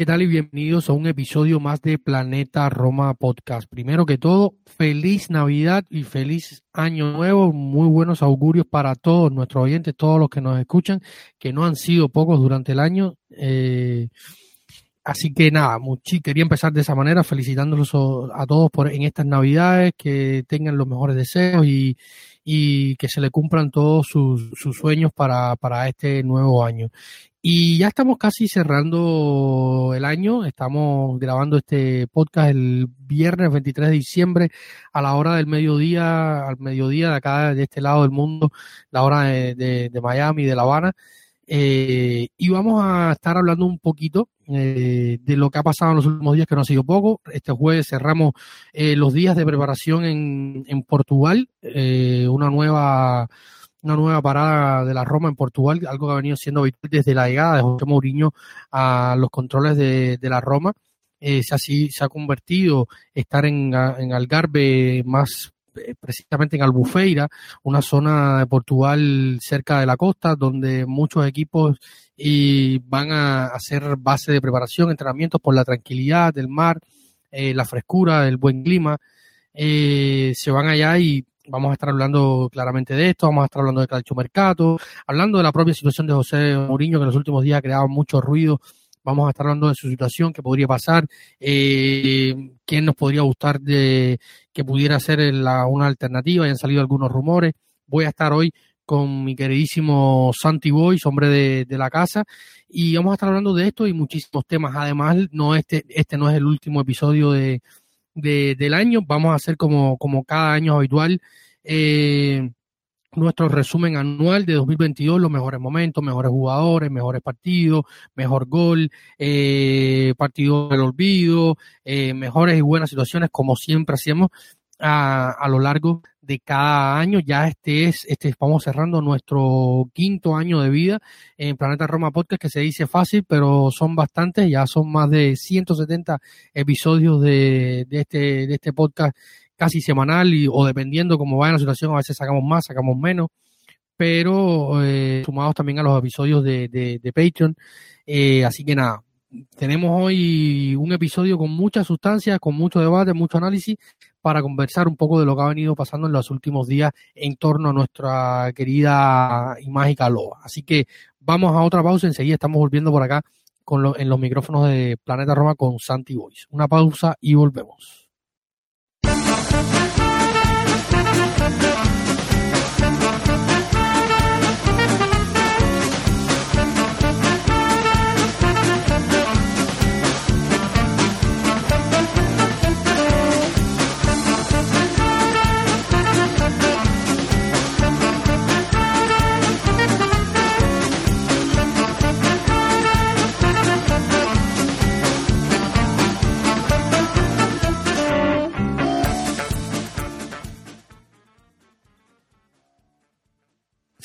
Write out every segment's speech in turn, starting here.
¿Qué tal? Y bienvenidos a un episodio más de Planeta Roma Podcast. Primero que todo, feliz Navidad y feliz Año Nuevo. Muy buenos augurios para todos nuestros oyentes, todos los que nos escuchan, que no han sido pocos durante el año. Eh, así que nada, muchi, quería empezar de esa manera, felicitándolos a todos por en estas Navidades, que tengan los mejores deseos y, y que se le cumplan todos sus, sus sueños para, para este nuevo año. Y ya estamos casi cerrando el año. Estamos grabando este podcast el viernes 23 de diciembre a la hora del mediodía, al mediodía de acá, de este lado del mundo, la hora de, de, Miami, de La Habana. Eh, y vamos a estar hablando un poquito eh, de lo que ha pasado en los últimos días, que no ha sido poco. Este jueves cerramos eh, los días de preparación en, en Portugal, eh, una nueva una nueva parada de la Roma en Portugal, algo que ha venido siendo habitual desde la llegada de José Mourinho a los controles de, la Roma. Eh, se, ha, se ha convertido estar en, en Algarve más eh, precisamente en Albufeira, una zona de Portugal cerca de la costa, donde muchos equipos y van a hacer base de preparación, entrenamientos por la tranquilidad del mar, eh, la frescura, el buen clima. se van allá y Vamos a estar hablando claramente de esto, vamos a estar hablando de calcio mercado, hablando de la propia situación de José Mourinho, que en los últimos días ha creado mucho ruido. Vamos a estar hablando de su situación, qué podría pasar, eh, quién nos podría gustar de que pudiera ser una alternativa. Ya han salido algunos rumores. Voy a estar hoy con mi queridísimo Santi Boys, hombre de, de, la casa, y vamos a estar hablando de esto y muchísimos temas. Además, no este, este no es el último episodio de, de, del año. Vamos a hacer como, como cada año habitual eh, nuestro resumen anual de 2022, los mejores momentos, mejores jugadores, mejores partidos, mejor gol, eh, partido del olvido, eh, mejores y buenas situaciones, como siempre hacemos a, a, lo largo de cada año. Ya este es, este estamos cerrando nuestro quinto año de vida en Planeta Roma Podcast, que se dice fácil, pero son bastantes, ya son más de 170 episodios de, de este, de este podcast casi semanal y, o dependiendo cómo vaya la situación, a veces sacamos más, sacamos menos, pero eh, sumados también a los episodios de, de, Patreon. Eh, así que nada, tenemos hoy un episodio con mucha sustancia, con mucho debate, mucho análisis para conversar un poco de lo que ha venido pasando en los últimos días en torno a nuestra querida y mágica Loa. Así que vamos a otra pausa, enseguida estamos volviendo por acá con en los micrófonos de Planeta Roma con Santi Boys. Una pausa y volvemos.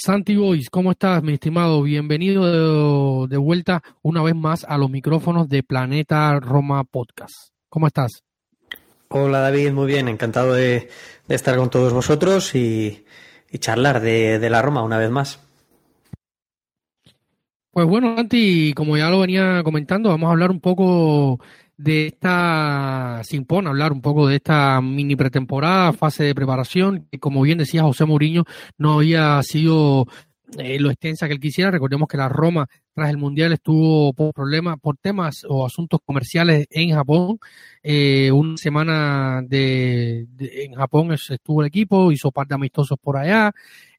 Santi Boys, ¿cómo estás, mi estimado? Bienvenido de, vuelta una vez más a los micrófonos de Planeta Roma Podcast. ¿Cómo estás? Hola David, muy bien, encantado de, estar con todos vosotros y, charlar de, de, la Roma una vez más. Pues bueno, Santi, como ya lo venía comentando, vamos a hablar un poco de esta, sin hablar un poco de esta mini pretemporada, fase de preparación, que como bien decía José Mourinho, no había sido eh, lo extensa que él quisiera. Recordemos que la Roma tras el Mundial estuvo por problemas, por temas o asuntos comerciales en Japón. Eh, una semana de, en Japón estuvo el equipo, hizo par de amistosos por allá,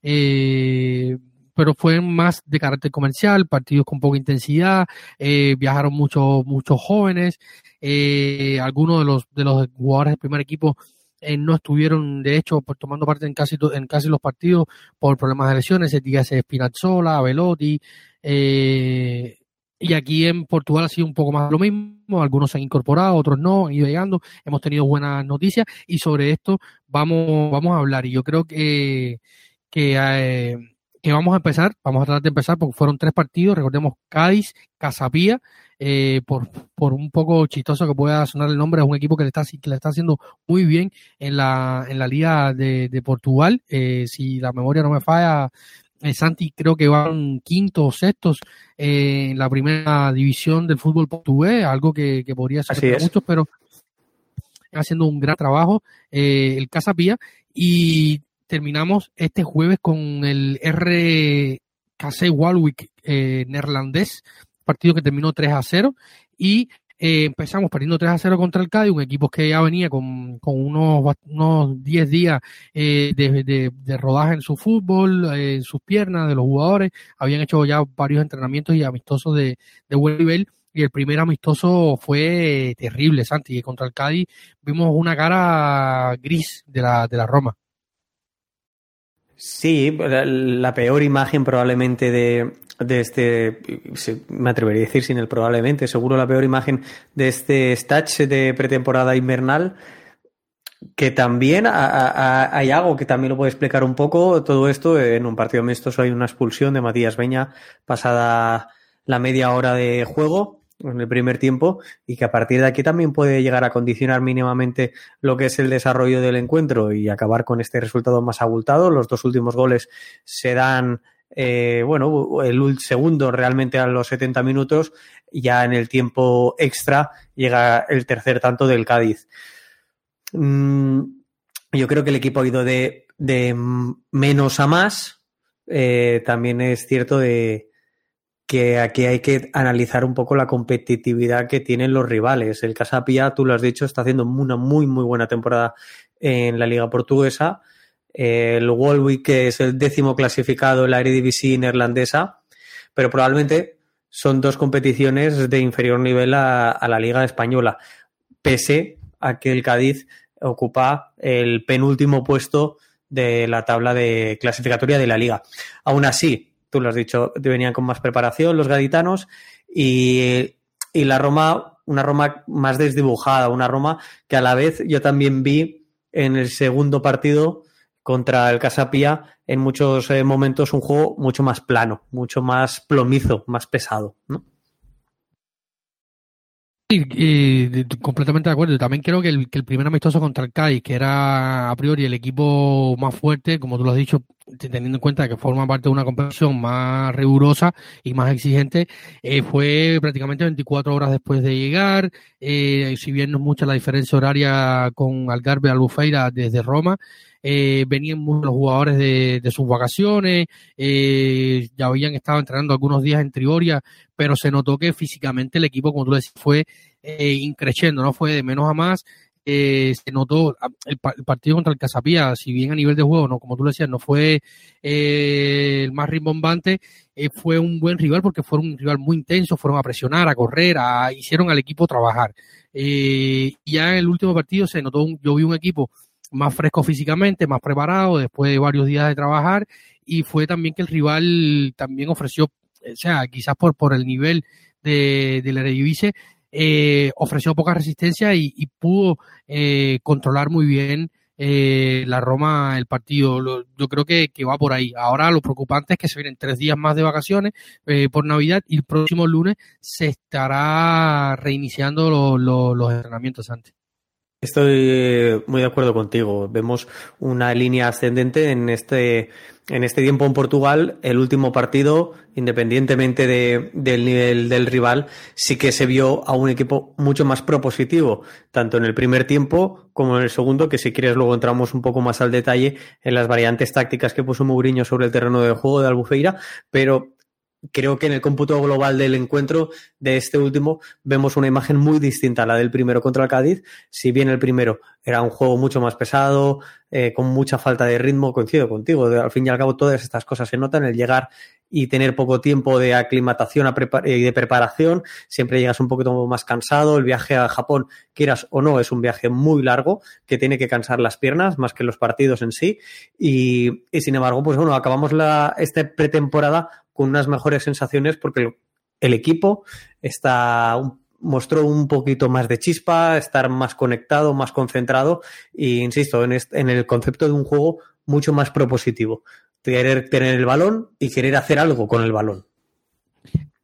eh, pero fue más de carácter comercial, partidos con poca intensidad, eh, viajaron muchos muchos jóvenes, eh, algunos de los de los jugadores del primer equipo eh, no estuvieron, de hecho, por, tomando parte en casi, en casi los partidos por problemas de lesiones. Se Spinazzola, Velotti. Eh, y aquí en Portugal ha sido un poco más lo mismo. Algunos se han incorporado, otros no, han ido llegando. Hemos tenido buenas noticias y sobre esto vamos, vamos a hablar. Y yo creo que, que, eh, que vamos a empezar, vamos a tratar de empezar porque fueron tres partidos. Recordemos Cádiz, Casapía eh, por, por un poco chistoso que pueda sonar el nombre, es un equipo que le está, que le está haciendo muy bien en la, en la Liga de, de Portugal. Eh, si la memoria no me falla, eh, Santi creo que van quinto o sextos en la primera división del fútbol portugués, algo que, que podría ser muchos, pero haciendo un gran trabajo el Casapía y terminamos este jueves con el RKC Walwick eh, neerlandés partido que terminó 3 a 0 y eh, empezamos perdiendo 3 a 0 contra el Cádiz, un equipo que ya venía con, con unos, unos 10 días eh, de, de, rodaje en su fútbol, eh, en sus piernas, de los jugadores, habían hecho ya varios entrenamientos y amistosos de, de buen nivel. Y el primer amistoso fue terrible, Santi, contra el Cádiz vimos una cara gris de la, de la Roma. Sí, la peor imagen probablemente de, de este, me atrevería a decir sin el probablemente, seguro la peor imagen de este stage de pretemporada invernal, que también hay algo que también lo puede explicar un poco todo esto. En un partido amistoso hay una expulsión de Matías Beña pasada la media hora de juego en el primer tiempo y que a partir de aquí también puede llegar a condicionar mínimamente lo que es el desarrollo del encuentro y acabar con este resultado más abultado. Los dos últimos goles se dan eh, bueno, el segundo realmente a los 70 minutos, ya en el tiempo extra llega el tercer tanto del Cádiz. Mm, yo creo que el equipo ha ido de, de menos a más. Eh, también es cierto de que aquí hay que analizar un poco la competitividad que tienen los rivales. El Casapia, tú lo has dicho, está haciendo una muy, muy buena temporada en la Liga Portuguesa el Walwick, que es el décimo clasificado en la Eredivisie neerlandesa, pero probablemente son dos competiciones de inferior nivel a, la Liga Española, pese a que el Cádiz ocupa el penúltimo puesto de la tabla de clasificatoria de la liga. Aún así, tú lo has dicho, venían con más preparación los gaditanos y, y la Roma, una Roma más desdibujada, una Roma que a la vez yo también vi en el segundo partido contra el Casapía en muchos eh, momentos un juego mucho más plano, mucho más plomizo, más pesado, ¿no? Sí, completamente de acuerdo. También creo que el, que el primer amistoso contra el CAI, que era a priori el equipo más fuerte, como tú lo has dicho, teniendo en cuenta que forma parte de una competición más rigurosa y más exigente, eh, fue prácticamente 24 horas después de llegar. Eh, si bien no es mucha la diferencia horaria con Algarve Albufeira desde Roma, eh, venían muchos jugadores de, sus vacaciones, eh, ya habían estado entrenando algunos días en Trigoria, pero se notó que físicamente el equipo, como tú decías, fue eh, increciendo, no fue de menos a más. Eh, se notó el, el, partido contra el Casapía, si bien a nivel de juego, no, como tú lo decías, no fue eh, el más rimbombante, eh, fue un buen rival porque fue un rival muy intenso, fueron a presionar, a correr, a, hicieron al equipo trabajar. Ya en el último partido se notó, un, yo vi un equipo más fresco físicamente, más preparado después de varios días de trabajar y fue también que el rival también ofreció, o sea, quizás por, por el nivel de, de la Eredivisie, eh, ofreció poca resistencia y, y pudo eh, controlar muy bien eh, la Roma el partido. Yo creo que, que, va por ahí. Ahora lo preocupante es que se vienen tres días más de vacaciones eh, por Navidad y el próximo lunes se estará reiniciando lo, lo, los entrenamientos antes. Estoy muy de acuerdo contigo. Vemos una línea ascendente en este, en este tiempo en Portugal. El último partido, independientemente de, del nivel del rival, sí que se vio a un equipo mucho más propositivo, tanto en el primer tiempo como en el segundo, que si quieres luego entramos un poco más al detalle en las variantes tácticas que puso Mourinho sobre el terreno de juego de Albufeira, pero creo que en el cómputo global del encuentro de este último vemos una imagen muy distinta a la del primero contra el Cádiz. Si bien el primero era un juego mucho más pesado, eh, con mucha falta de ritmo, coincido contigo. al fin y al cabo, todas estas cosas se notan. El llegar y tener poco tiempo de aclimatación y de preparación, siempre llegas un poquito más cansado. El viaje a Japón, quieras o no, es un viaje muy largo que tiene que cansar las piernas más que los partidos en sí. Y, y sin embargo, pues bueno, acabamos la, esta pretemporada con unas mejores sensaciones porque el, equipo está mostró un poquito más de chispa, estar más conectado, más concentrado e insisto en, en el concepto de un juego mucho más propositivo. Querer tener el balón y querer hacer algo con el balón.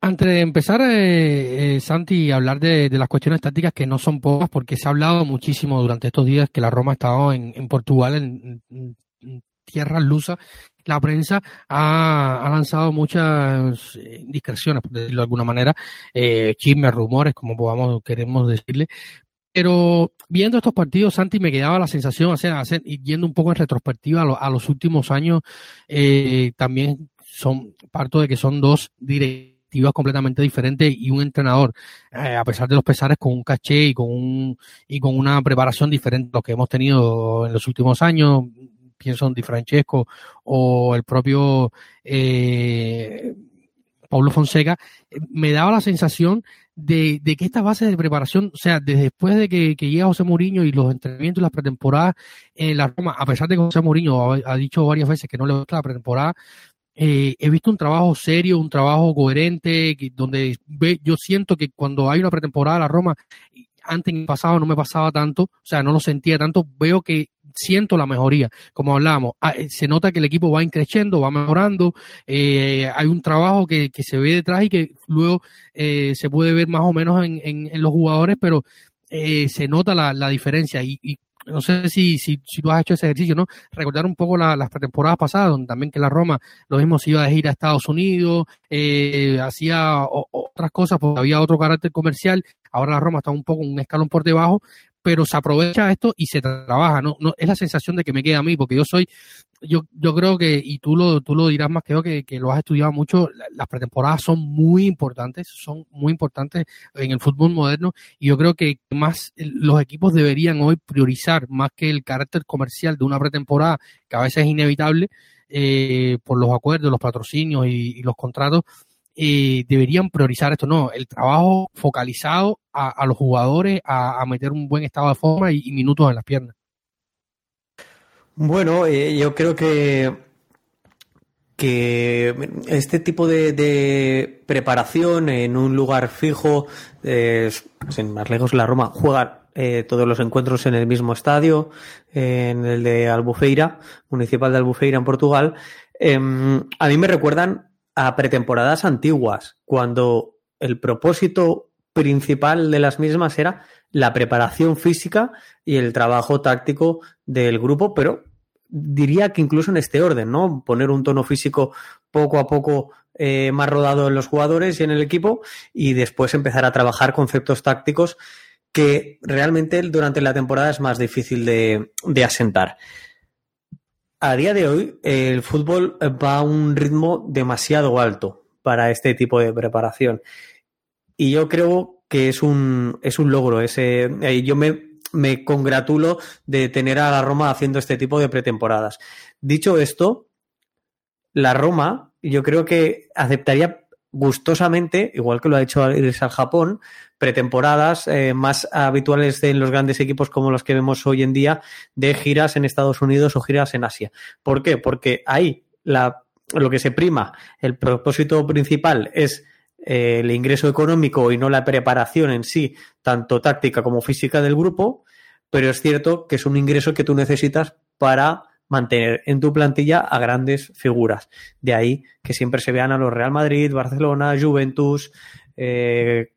Antes de empezar, eh, eh, Santi, hablar de, las cuestiones tácticas que no son pocas, porque se ha hablado muchísimo durante estos días que la Roma ha estado en, en Portugal, en, en, tierras lusas la prensa ha, lanzado muchas eh, discreciones, por decirlo de alguna manera, eh, chismes, rumores, como podamos, queremos decirle. Pero viendo estos partidos, Santi, me quedaba la sensación, o sea, yendo un poco en retrospectiva a, los últimos años, eh, también son, parto de que son dos directivas completamente diferentes y un entrenador, eh, a pesar de los pesares, con un caché y con un, y con una preparación diferente a lo que hemos tenido en los últimos años, pienso en Di Francesco o el propio eh, Pablo Fonseca, me daba la sensación de, que esta base de preparación, o sea, después de que, llega José Mourinho y los entrenamientos y las pretemporadas en la Roma, a pesar de que José Mourinho ha, dicho varias veces que no le gusta la pretemporada, eh, he visto un trabajo serio, un trabajo coherente, donde yo siento que cuando hay una pretemporada la Roma, antes en el pasado no me pasaba tanto, o sea, no lo sentía tanto, veo que siento la mejoría. Como hablábamos, ah, eh, se nota que el equipo va increciendo, va mejorando, eh, hay un trabajo que, que, se ve detrás y que luego eh, se puede ver más o menos en, en, los jugadores, pero eh, se nota la, la diferencia y, y no sé si, si, si, tú has hecho ese ejercicio, ¿no? Recordar un poco las pretemporadas pasadas, donde también que la Roma lo mismo se iba a ir a Estados Unidos, eh, hacía otras cosas porque había otro carácter comercial. Ahora la Roma está un poco un escalón por debajo, pero se aprovecha esto y se trabaja, ¿no? no es la sensación de que me queda a mí, porque yo soy, yo, yo creo que, y tú lo, tú lo dirás más que yo, que, que lo has estudiado mucho, las pretemporadas son muy importantes, son muy importantes en el fútbol moderno, y yo creo que más los equipos deberían hoy priorizar más que el carácter comercial de una pretemporada, que a veces es inevitable, eh, por los acuerdos, los patrocinios y los contratos, eh, deberían priorizar esto, no, el trabajo focalizado a, los jugadores a, meter un buen estado de forma y, minutos en las piernas. Bueno, eh, yo creo que, que este tipo de, preparación en un lugar fijo, sin más lejos la Roma, juega eh, todos los encuentros en el mismo estadio, en el de Albufeira, municipal de Albufeira en Portugal, em, a mí me recuerdan a pretemporadas antiguas, cuando el propósito principal de las mismas era la preparación física y el trabajo táctico del grupo, pero diría que incluso en este orden, ¿no? Poner un tono físico poco a poco eh, más rodado en los jugadores y en el equipo y después empezar a trabajar conceptos tácticos que realmente durante la temporada es más difícil de, de asentar a día de hoy el fútbol va a un ritmo demasiado alto para este tipo de preparación. Y yo creo que es un, es un logro. Ese, eh, yo me, me congratulo de tener a la Roma haciendo este tipo de pretemporadas. Dicho esto, la Roma yo creo que aceptaría gustosamente, igual que lo ha hecho irse al Japón, pretemporadas eh, más habituales en los grandes equipos como los que vemos hoy en día, de giras en Estados Unidos o giras en Asia. ¿Por qué? Porque ahí la, lo que se prima, el propósito principal es eh, el ingreso económico y no la preparación en sí, tanto táctica como física del grupo, pero es cierto que es un ingreso que tú necesitas para mantener en tu plantilla a grandes figuras. De ahí que siempre se vean a los Real Madrid, Barcelona, Juventus, eh,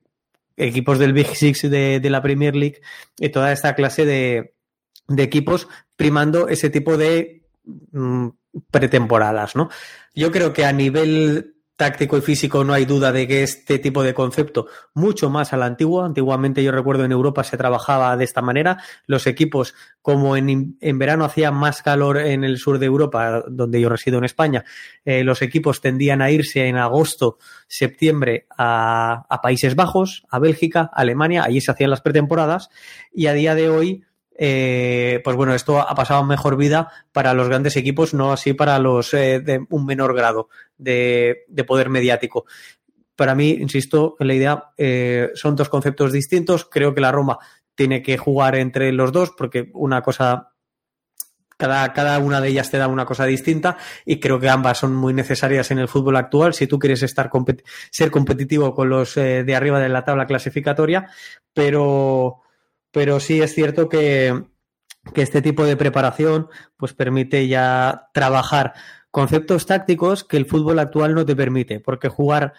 equipos del Big Six de, la Premier League y toda esta clase de, equipos primando ese tipo de mm, pretemporadas, ¿no? Yo creo que a nivel táctico y físico no hay duda de que este tipo de concepto mucho más a la antigua. Antiguamente yo recuerdo en Europa se trabajaba de esta manera. Los equipos, como en, en verano hacía más calor en el sur de Europa, donde yo resido en España, eh, los equipos tendían a irse en agosto, septiembre a, a Países Bajos, a Bélgica, a Alemania. Allí se hacían las pretemporadas y a día de hoy eh, pues bueno, esto ha pasado mejor vida para los grandes equipos, no así para los eh, de un menor grado de, poder mediático. Para mí, insisto, en la idea eh, son dos conceptos distintos. Creo que la Roma tiene que jugar entre los dos porque una cosa cada, cada, una de ellas te da una cosa distinta y creo que ambas son muy necesarias en el fútbol actual. Si tú quieres estar ser competitivo con los de arriba de la tabla clasificatoria, pero, pero sí es cierto que, este tipo de preparación pues permite ya trabajar conceptos tácticos que el fútbol actual no te permite, porque jugar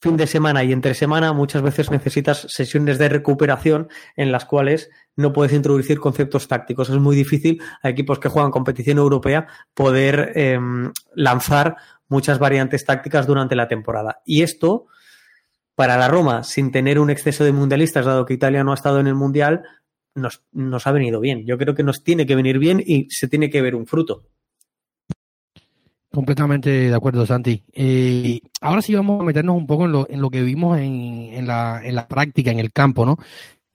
fin de semana y entre semana muchas veces necesitas sesiones de recuperación en las cuales no puedes introducir conceptos tácticos. Es muy difícil a equipos que juegan competición europea poder em, lanzar muchas variantes tácticas durante la temporada. Y esto para la Roma, sin tener un exceso de mundialistas, dado que Italia no ha estado en el Mundial, nos, ha venido bien. Yo creo que nos tiene que venir bien y se tiene que ver un fruto. Completamente de acuerdo, Santi. Eh, ahora sí vamos a meternos un poco en lo, en lo que vimos en, la, en la práctica, en el campo, ¿no?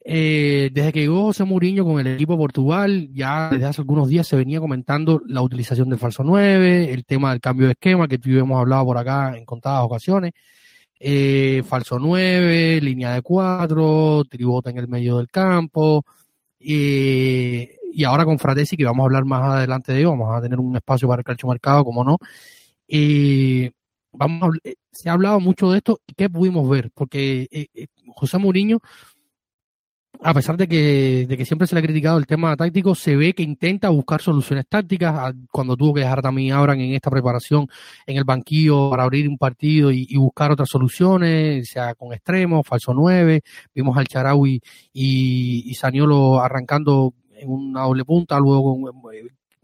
Eh, desde que llegó José Mourinho con el equipo de Portugal, ya desde hace algunos días se venía comentando la utilización del falso 9, el tema del cambio de esquema que tú hemos hablado por acá en contadas ocasiones eh, falso 9, línea de 4, tribota en el medio del campo. Eh, y ahora con Fratesi, que vamos a hablar más adelante de ello, vamos a tener un espacio para el calcio marcado, como no. Eh, vamos se ha hablado mucho de esto y qué pudimos ver, porque eh, José Mourinho a pesar de que, de que siempre se le ha criticado el tema táctico, se ve que intenta buscar soluciones tácticas. Cuando tuvo que dejar también Abran en esta preparación en el banquillo para abrir un partido y, buscar otras soluciones, sea con extremos, falso 9, vimos al Charaui y, y Saniolo arrancando en una doble punta, luego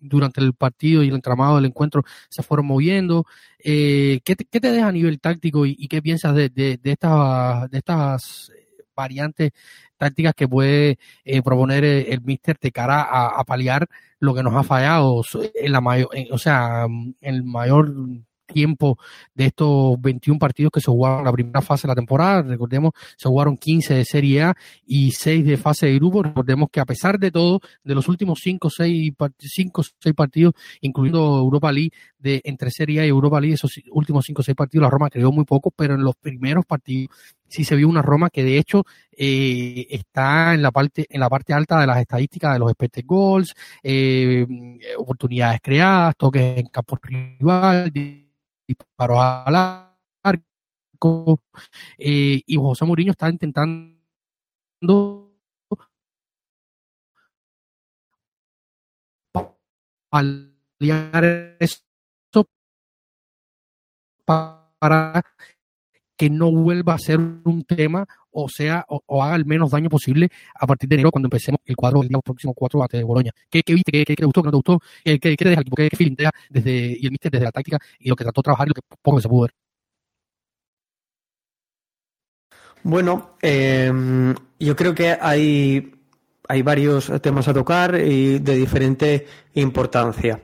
durante el partido y el entramado del encuentro se fueron moviendo. Eh, ¿qué, te, ¿qué, te, deja a nivel táctico y, qué piensas de, de, estas, de estas variantes tácticas que puede eh, proponer eh, el míster de cara a, paliar lo que nos ha fallado en la mayor, o sea, en el mayor tiempo de estos 21 partidos que se jugaron en la primera fase de la temporada. Recordemos, se jugaron 15 de Serie A y 6 de fase de grupo. Recordemos que a pesar de todo, de los últimos 5 6, 5, 6 partidos, incluyendo Europa League, de entre Serie A y Europa League, esos últimos 5 6 partidos, la Roma creó muy poco, pero en los primeros partidos sí se vio una Roma que de hecho eh, está en la parte en la parte alta de las estadísticas de los expected goals, eh, oportunidades creadas, toques en campo rival, disparó al arco eh, y José Mourinho está intentando paliar eso para que no vuelva a ser un tema o sea o, haga el menos daño posible a partir de enero cuando empecemos el cuadro el próximo cuatro de Boloña. ¿Qué, qué viste? ¿Qué, qué, te gustó? ¿Qué no te gustó? ¿Qué, qué, te deja el? ¿Qué, desde, y el míster desde la táctica y lo que trató de trabajar y lo que poco que se pudo ver? Bueno, eh, yo creo que hay, hay varios temas a tocar y de diferente importancia.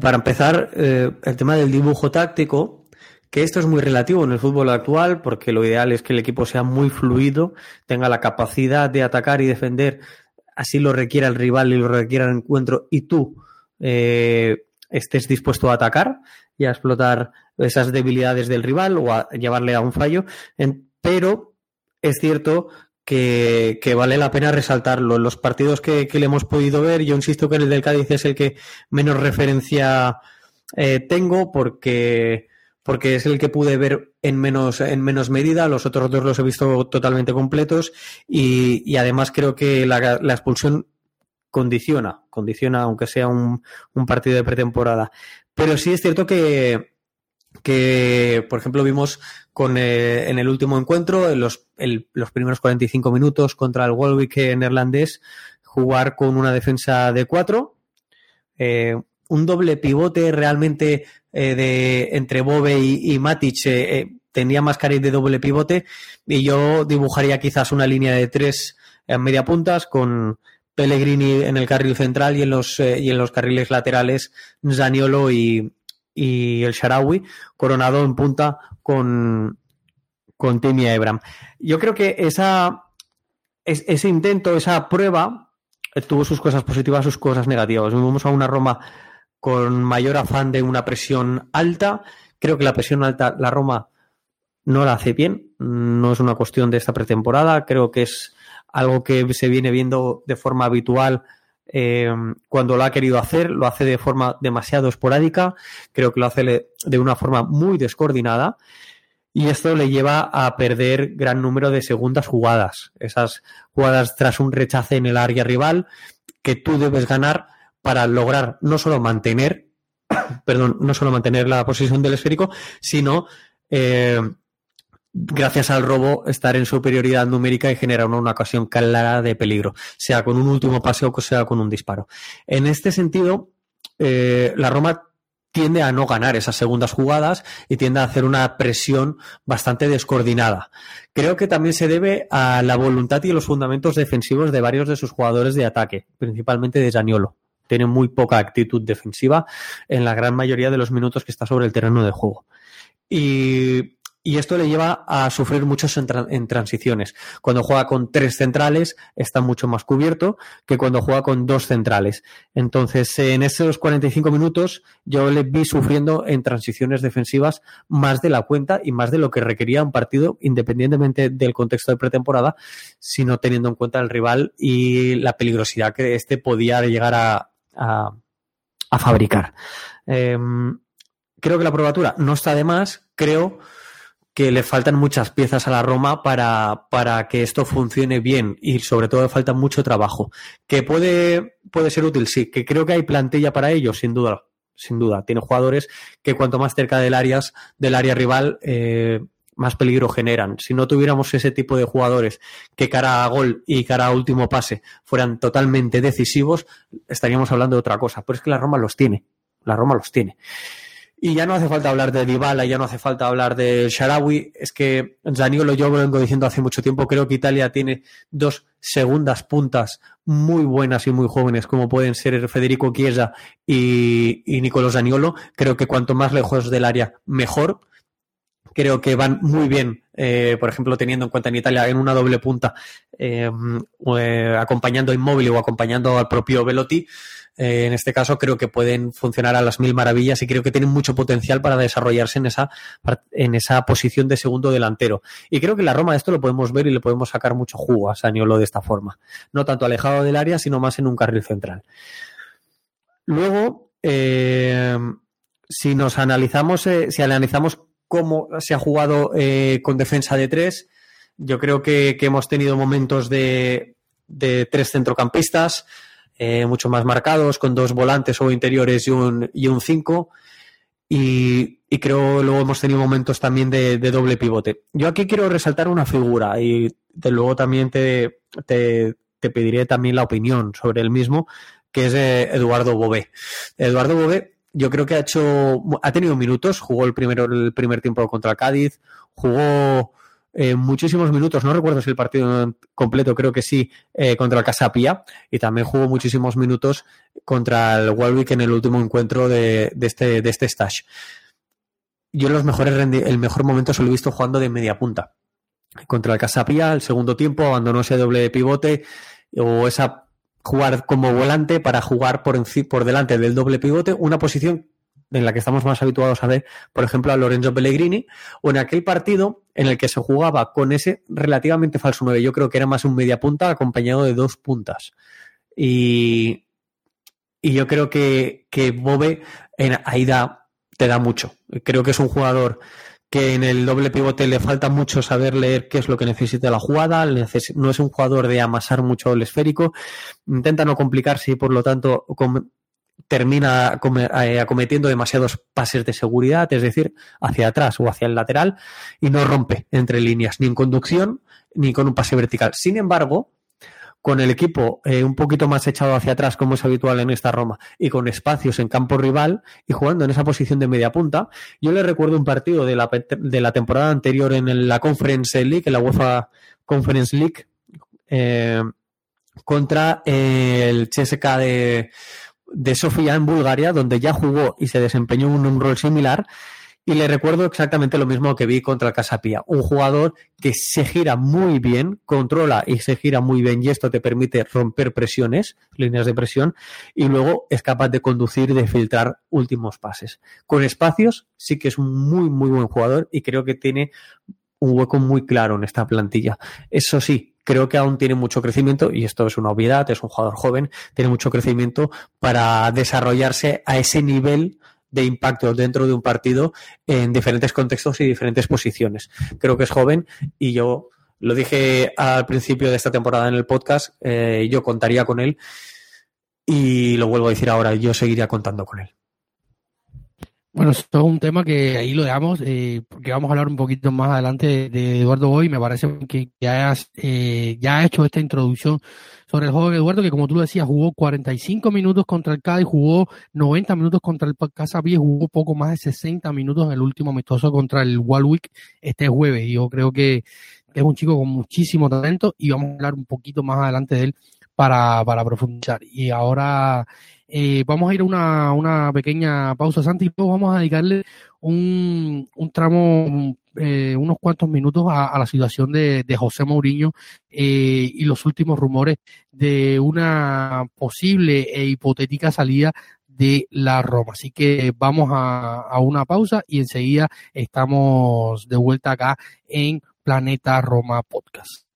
Para empezar, eh, el tema del dibujo táctico, que esto es muy relativo en el fútbol actual, porque lo ideal es que el equipo sea muy fluido, tenga la capacidad de atacar y defender, así lo requiera el rival y lo requiera el encuentro, y tú eh, estés dispuesto a atacar y a explotar esas debilidades del rival o a llevarle a un fallo. pero es cierto que, vale la pena resaltarlo. Los partidos que, le hemos podido ver, yo insisto que el del Cádiz es el que menos referencia eh, tengo porque porque es el que pude ver en menos, en menos medida, los otros dos los he visto totalmente completos y, además creo que la, expulsión condiciona, condiciona aunque sea un, partido de pretemporada. Pero sí es cierto que, que, por ejemplo, vimos con, eh, en el último encuentro, en los, los primeros 45 minutos contra el Walwick neerlandés, jugar con una defensa de cuatro, eh, un doble pivote realmente eh, de entre Bobe y, Matic tendría más cariz de doble pivote y yo dibujaría quizás una línea de tres en media puntas con Pellegrini en el carril central y en los, y en los carriles laterales Zaniolo y, y el Sharawi, coronado en punta con, con Timmy Ebram. Yo creo que esa, ese intento, esa prueba, tuvo sus cosas positivas, sus cosas negativas. Vimos a una Roma con mayor afán de una presión alta. Creo que la presión alta, la Roma no la hace bien. No es una cuestión de esta pretemporada. Creo que es algo que se viene viendo de forma habitual eh, cuando lo ha querido hacer, lo hace de forma demasiado esporádica, creo que lo hace de una forma muy descoordinada y esto le lleva a perder gran número de segundas jugadas, esas jugadas tras un rechace en el área rival que tú debes ganar para lograr no solo mantener, perdón, no solo mantener la posición del esférico, sino eh, gracias al robo, estar en superioridad numérica y generar una, ocasión clara de peligro, sea con un último paseo o sea con un disparo. En este sentido, eh, la Roma tiende a no ganar esas segundas jugadas y tiende a hacer una presión bastante descoordinada. Creo que también se debe a la voluntad y los fundamentos defensivos de varios de sus jugadores de ataque, principalmente de Zaniolo. Tiene muy poca actitud defensiva en la gran mayoría de los minutos que está sobre el terreno de juego. Y esto le lleva a sufrir muchos en, transiciones. Cuando juega con tres centrales está mucho más cubierto que cuando juega con dos centrales. Entonces, en esos 45 minutos yo le vi sufriendo en transiciones defensivas más de la cuenta y más de lo que requería un partido, independientemente del contexto de pretemporada, sino teniendo en cuenta el rival y la peligrosidad que éste podía llegar a, a, fabricar. Em, creo que la probatura no está de más. Creo que le faltan muchas piezas a la Roma para, para que esto funcione bien y sobre todo le falta mucho trabajo. Que puede, puede ser útil, sí, que creo que hay plantilla para ello, sin duda, sin duda. Tiene jugadores que cuanto más cerca del área, del área rival, eh, más peligro generan. Si no tuviéramos ese tipo de jugadores que cara a gol y cara a último pase fueran totalmente decisivos, estaríamos hablando de otra cosa. Pero es que la Roma los tiene. La Roma los tiene. Y ya no hace falta hablar de Dybala, ya no hace falta hablar de Sharawi. Es que Zaniolo, yo lo vengo diciendo hace mucho tiempo, creo que Italia tiene dos segundas puntas muy buenas y muy jóvenes, como pueden ser Federico Chiesa y, y Nicolo Zaniolo. Creo que cuanto más lejos del área, mejor. Creo que van muy bien, eh, por ejemplo, teniendo en cuenta en Italia en una doble punta, eh, eh, acompañando a Inmóvil o acompañando al propio Velotti. En este caso creo que pueden funcionar a las mil maravillas y creo que tienen mucho potencial para desarrollarse en esa, en esa posición de segundo delantero. Y creo que la Roma de esto lo podemos ver y le podemos sacar mucho jugo a Saniolo de esta forma. No tanto alejado del área, sino más en un carril central. Luego, si nos analizamos, si analizamos cómo se ha jugado con defensa de tres, yo creo que, hemos tenido momentos de, tres centrocampistas, eh, mucho más marcados, con dos volantes o interiores y un, y un cinco. Y, y creo luego hemos tenido momentos también de, doble pivote. Yo aquí quiero resaltar una figura y de luego también te, te, pediré también la opinión sobre el mismo, que es eh, Eduardo Bobé. Eduardo Bobé yo creo que ha hecho ha tenido minutos, jugó el primero el primer tiempo contra Cádiz, jugó eh, muchísimos minutos, no recuerdo si el partido completo, creo que sí, eh, contra el Casapía, y también jugó muchísimos minutos contra el Warwick en el último encuentro de, este, de este stage. Yo los mejores el mejor momento se lo he visto jugando de media punta. Contra el Casapía, el segundo tiempo, abandonó ese doble pivote o esa jugar como volante para jugar por, por delante del doble pivote, una posición en la que estamos más habituados a ver, por ejemplo, a Lorenzo Pellegrini, o en aquel partido en el que se jugaba con ese relativamente falso 9. Yo creo que era más un media punta acompañado de dos puntas. Y, y yo creo que, que Bobe en, ahí da, te da mucho. Creo que es un jugador que en el doble pivote le falta mucho saber leer qué es lo que necesita la jugada, no es un jugador de amasar mucho el esférico, intenta no complicarse y por lo tanto termina eh, acometiendo demasiados pases de seguridad, es decir, hacia atrás o hacia el lateral, y no rompe entre líneas, ni en conducción ni con un pase vertical. Sin embargo, con el equipo eh, un poquito más echado hacia atrás, como es habitual en esta Roma, y con espacios en campo rival y jugando en esa posición de media punta, yo le recuerdo un partido de la, de la temporada anterior en la Conference League, en la UEFA Conference League, eh, contra el CSK de, de Sofía en Bulgaria, donde ya jugó y se desempeñó en un rol similar. Y le recuerdo exactamente lo mismo que vi contra el Casapía. Un jugador que se gira muy bien, controla y se gira muy bien y esto te permite romper presiones, líneas de presión, y luego es capaz de conducir y de filtrar últimos pases. Con espacios sí que es un muy, muy buen jugador y creo que tiene un hueco muy claro en esta plantilla. Eso sí, creo que aún tiene mucho crecimiento, y esto es una obviedad, es un jugador joven, tiene mucho crecimiento para desarrollarse a ese nivel de impacto dentro de un partido en diferentes contextos y diferentes posiciones. Creo que es joven y yo lo dije al principio de esta temporada en el podcast, eh, yo contaría con él y lo vuelvo a decir ahora, yo seguiría contando con él. Bueno, esto es un tema que ahí lo dejamos, eh, porque vamos a hablar un poquito más adelante de, Eduardo Boy. Me parece que ya has, eh, ya ha hecho esta introducción sobre el joven Eduardo, que como tú decías, jugó 45 minutos contra el Cádiz, jugó 90 minutos contra el Casa y jugó poco más de 60 minutos en el último amistoso contra el Walwick este jueves. Yo creo que es un chico con muchísimo talento y vamos a hablar un poquito más adelante de él para profundizar. Y ahora eh, vamos a ir a una, una pequeña pausa, Santi, y luego vamos a dedicarle un, un tramo, eh, unos cuantos minutos a, la situación de, José Mourinho eh, y los últimos rumores de una posible e hipotética salida de la Roma. Así que vamos a, a una pausa y enseguida estamos de vuelta acá en Planeta Roma Podcast.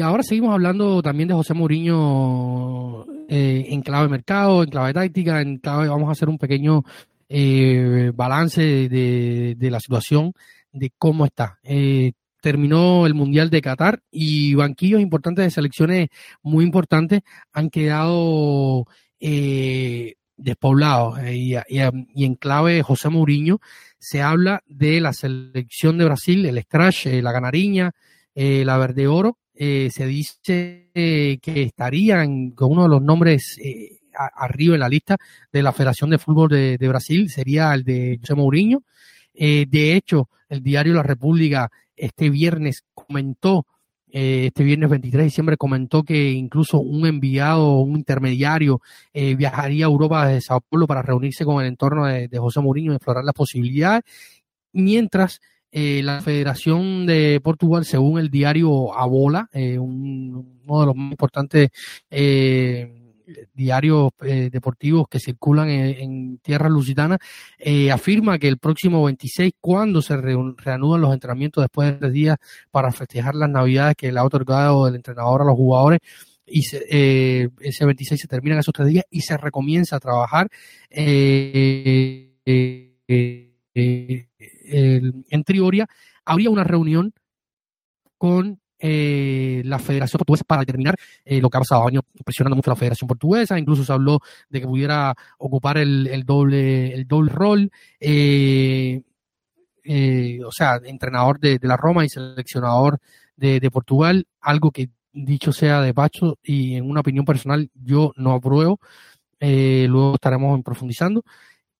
Ahora seguimos hablando también de José Mourinho eh, en clave mercado, en clave táctica, en clave, vamos a hacer un pequeño eh, balance de, de, la situación de cómo está. Eh, terminó el Mundial de Qatar y banquillos importantes de selecciones muy importantes han quedado eh, despoblados. Y, en clave José Mourinho se habla de la selección de Brasil, el Scratch, la Ganariña, la Verde Oro, eh, se dice que estarían con uno de los nombres eh, arriba en la lista de la Federación de Fútbol de, Brasil, sería el de José Mourinho. Eh, de hecho, el diario La República este viernes comentó, este viernes 23 de diciembre comentó que incluso un enviado, un intermediario, viajaría a Europa desde Sao Paulo para reunirse con el entorno de, de José Mourinho y explorar las posibilidades, mientras eh, la Federación de Portugal, según el diario Abola, eh, un, uno de los más importantes eh, diarios eh, deportivos que circulan en, tierra lusitana, afirma que el próximo 26, cuando se reanudan los entrenamientos después de tres días para festejar las navidades que le ha otorgado el entrenador a los jugadores, y ese 26 se terminan esos tres días y se recomienza a trabajar en Trioria, habría una reunión con eh, la Federación Portuguesa para determinar eh, lo que ha pasado. Años presionando mucho a la Federación Portuguesa, incluso se habló de que pudiera ocupar el, doble el doble rol, eh, o sea, entrenador de, la Roma y seleccionador de, Portugal, algo que dicho sea de Pacho y en una opinión personal yo no apruebo, luego estaremos profundizando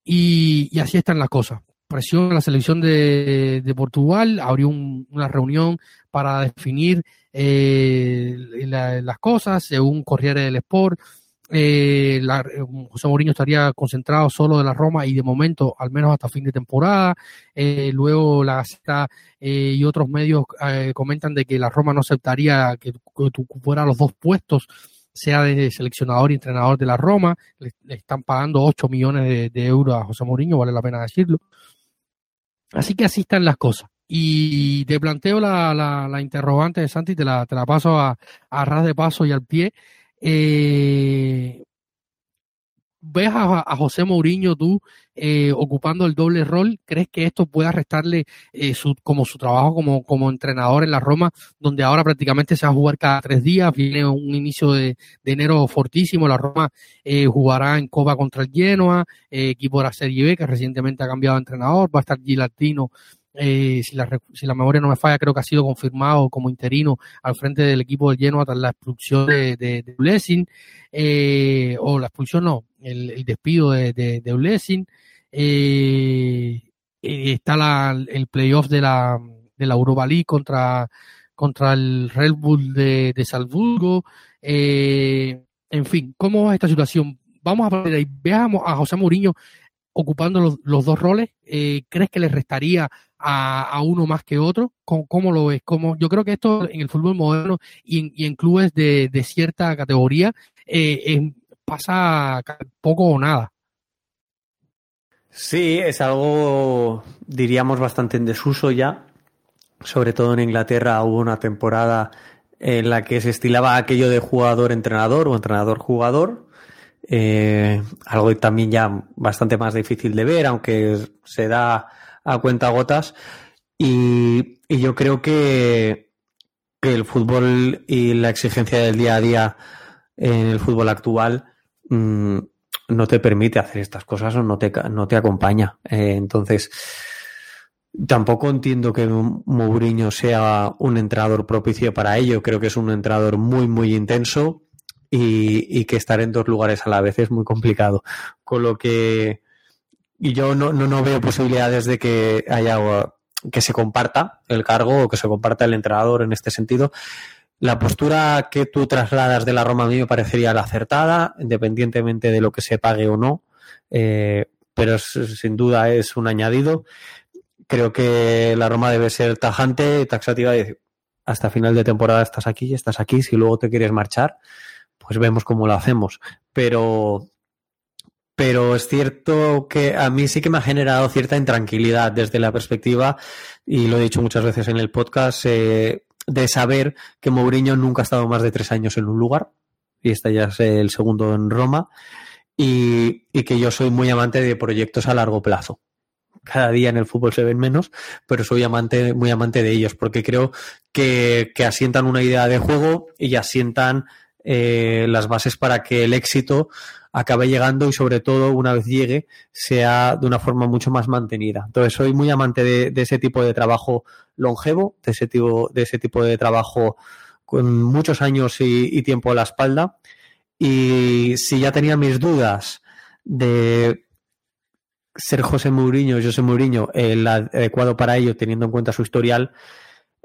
y así están las cosas presión a la selección de, Portugal, abrió una reunión para definir eh, las cosas, según Corriere del Sport. eh, José Mourinho estaría concentrado solo de la Roma y de momento, al menos hasta fin de temporada. Eh, luego la Gaceta eh, y otros medios comentan de que la Roma no aceptaría que, fuera los dos puestos, sea de seleccionador y entrenador de la Roma. Le, están pagando 8 millones de, euros a José Mourinho, vale la pena decirlo. Así que así están las cosas. Y te planteo la, la, interrogante de Santi, te la, paso a, a ras de paso y al pie. Eh, ¿Ves a, José Mourinho tú eh, ocupando el doble rol? ¿Crees que esto pueda restarle eh, su, como su trabajo como, como entrenador en la Roma, donde ahora prácticamente se va a jugar cada tres días? Viene un inicio de, enero fortísimo. La Roma eh, jugará en Copa contra el Genoa, equipo de la Serie B, que recientemente ha cambiado de entrenador. Va a estar Gilardino eh, si, la, memoria no me falla, creo que ha sido confirmado como interino al frente del equipo del Genoa tras la expulsión de, de, eh, o la expulsión no, el, despido de, de. Eh, está el playoff de la, de la Europa League contra, contra el Red Bull de, de Salzburgo. en fin, ¿cómo va esta situación? Vamos a ver. Veamos a José Mourinho ocupando los, los dos roles. ¿Crees que le restaría a, uno más que otro? ¿Cómo, lo ves? ¿Cómo? Yo creo que esto en el fútbol moderno y en, clubes de, cierta categoría eh, pasa poco o nada. Sí, es algo, diríamos, bastante en desuso ya. Sobre todo en Inglaterra hubo una temporada en la que se estilaba aquello de jugador-entrenador o entrenador-jugador. Eh, algo también ya bastante más difícil de ver, aunque se da a cuenta gotas. Y, yo creo que, el fútbol y la exigencia del día a día en el fútbol actual mm, no te permite hacer estas cosas o no te, no te acompaña. Eh, entonces, tampoco entiendo que Mourinho sea un entrenador propicio para ello. Creo que es un entrenador muy, muy intenso y, y que estar en dos lugares a la vez es muy complicado. Con lo que y yo no, no, veo posibilidades de que haya que se comparta el cargo o que se comparta el entrenador en este sentido. La postura que tú trasladas de la Roma a mí me parecería la acertada, independientemente de lo que se pague o no, eh, pero sin duda es un añadido. Creo que la Roma debe ser tajante, taxativa y decir, hasta final de temporada estás aquí, estás aquí, si luego te quieres marchar, pues vemos cómo lo hacemos. Pero pero es cierto que a mí sí que me ha generado cierta intranquilidad desde la perspectiva, y lo he dicho muchas veces en el podcast, eh, de saber que Mourinho nunca ha estado más de tres años en un lugar, y este ya es el segundo en Roma, y, que yo soy muy amante de proyectos a largo plazo. Cada día en el fútbol se ven menos, pero soy amante, muy amante de ellos, porque creo que, asientan una idea de juego y asientan eh, las bases para que el éxito acabe llegando y sobre todo una vez llegue sea de una forma mucho más mantenida. Entonces soy muy amante de, ese tipo de trabajo longevo, de ese tipo de, ese tipo de trabajo con muchos años y, tiempo a la espalda. Y si ya tenía mis dudas de ser José Mourinho, José Mourinho, el adecuado para ello, teniendo en cuenta su historial,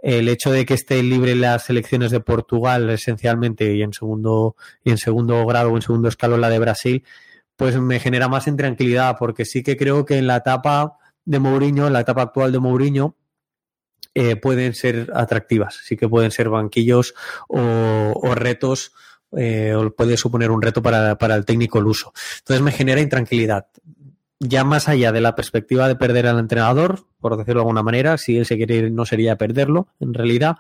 el hecho de que esté libre las elecciones de Portugal esencialmente y en segundo y en segundo grado o en segundo escalón la de Brasil, pues me genera más intranquilidad porque sí que creo que en la etapa de Mourinho, en la etapa actual de Mourinho, eh, pueden ser atractivas, sí que pueden ser banquillos o, retos eh, o puede suponer un reto para, para el técnico el uso. Entonces me genera intranquilidad ya más allá de la perspectiva de perder al entrenador, por decirlo de alguna manera, si él se quiere ir no sería perderlo, en realidad,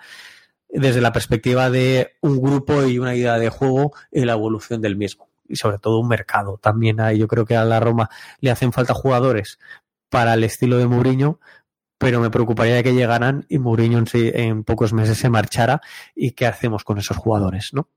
desde la perspectiva de un grupo y una idea de juego y la evolución del mismo. Y sobre todo un mercado. También hay, yo creo que a la Roma le hacen falta jugadores para el estilo de Mourinho, pero me preocuparía que llegaran y Mourinho en, en pocos meses se marchara y qué hacemos con esos jugadores, ¿no?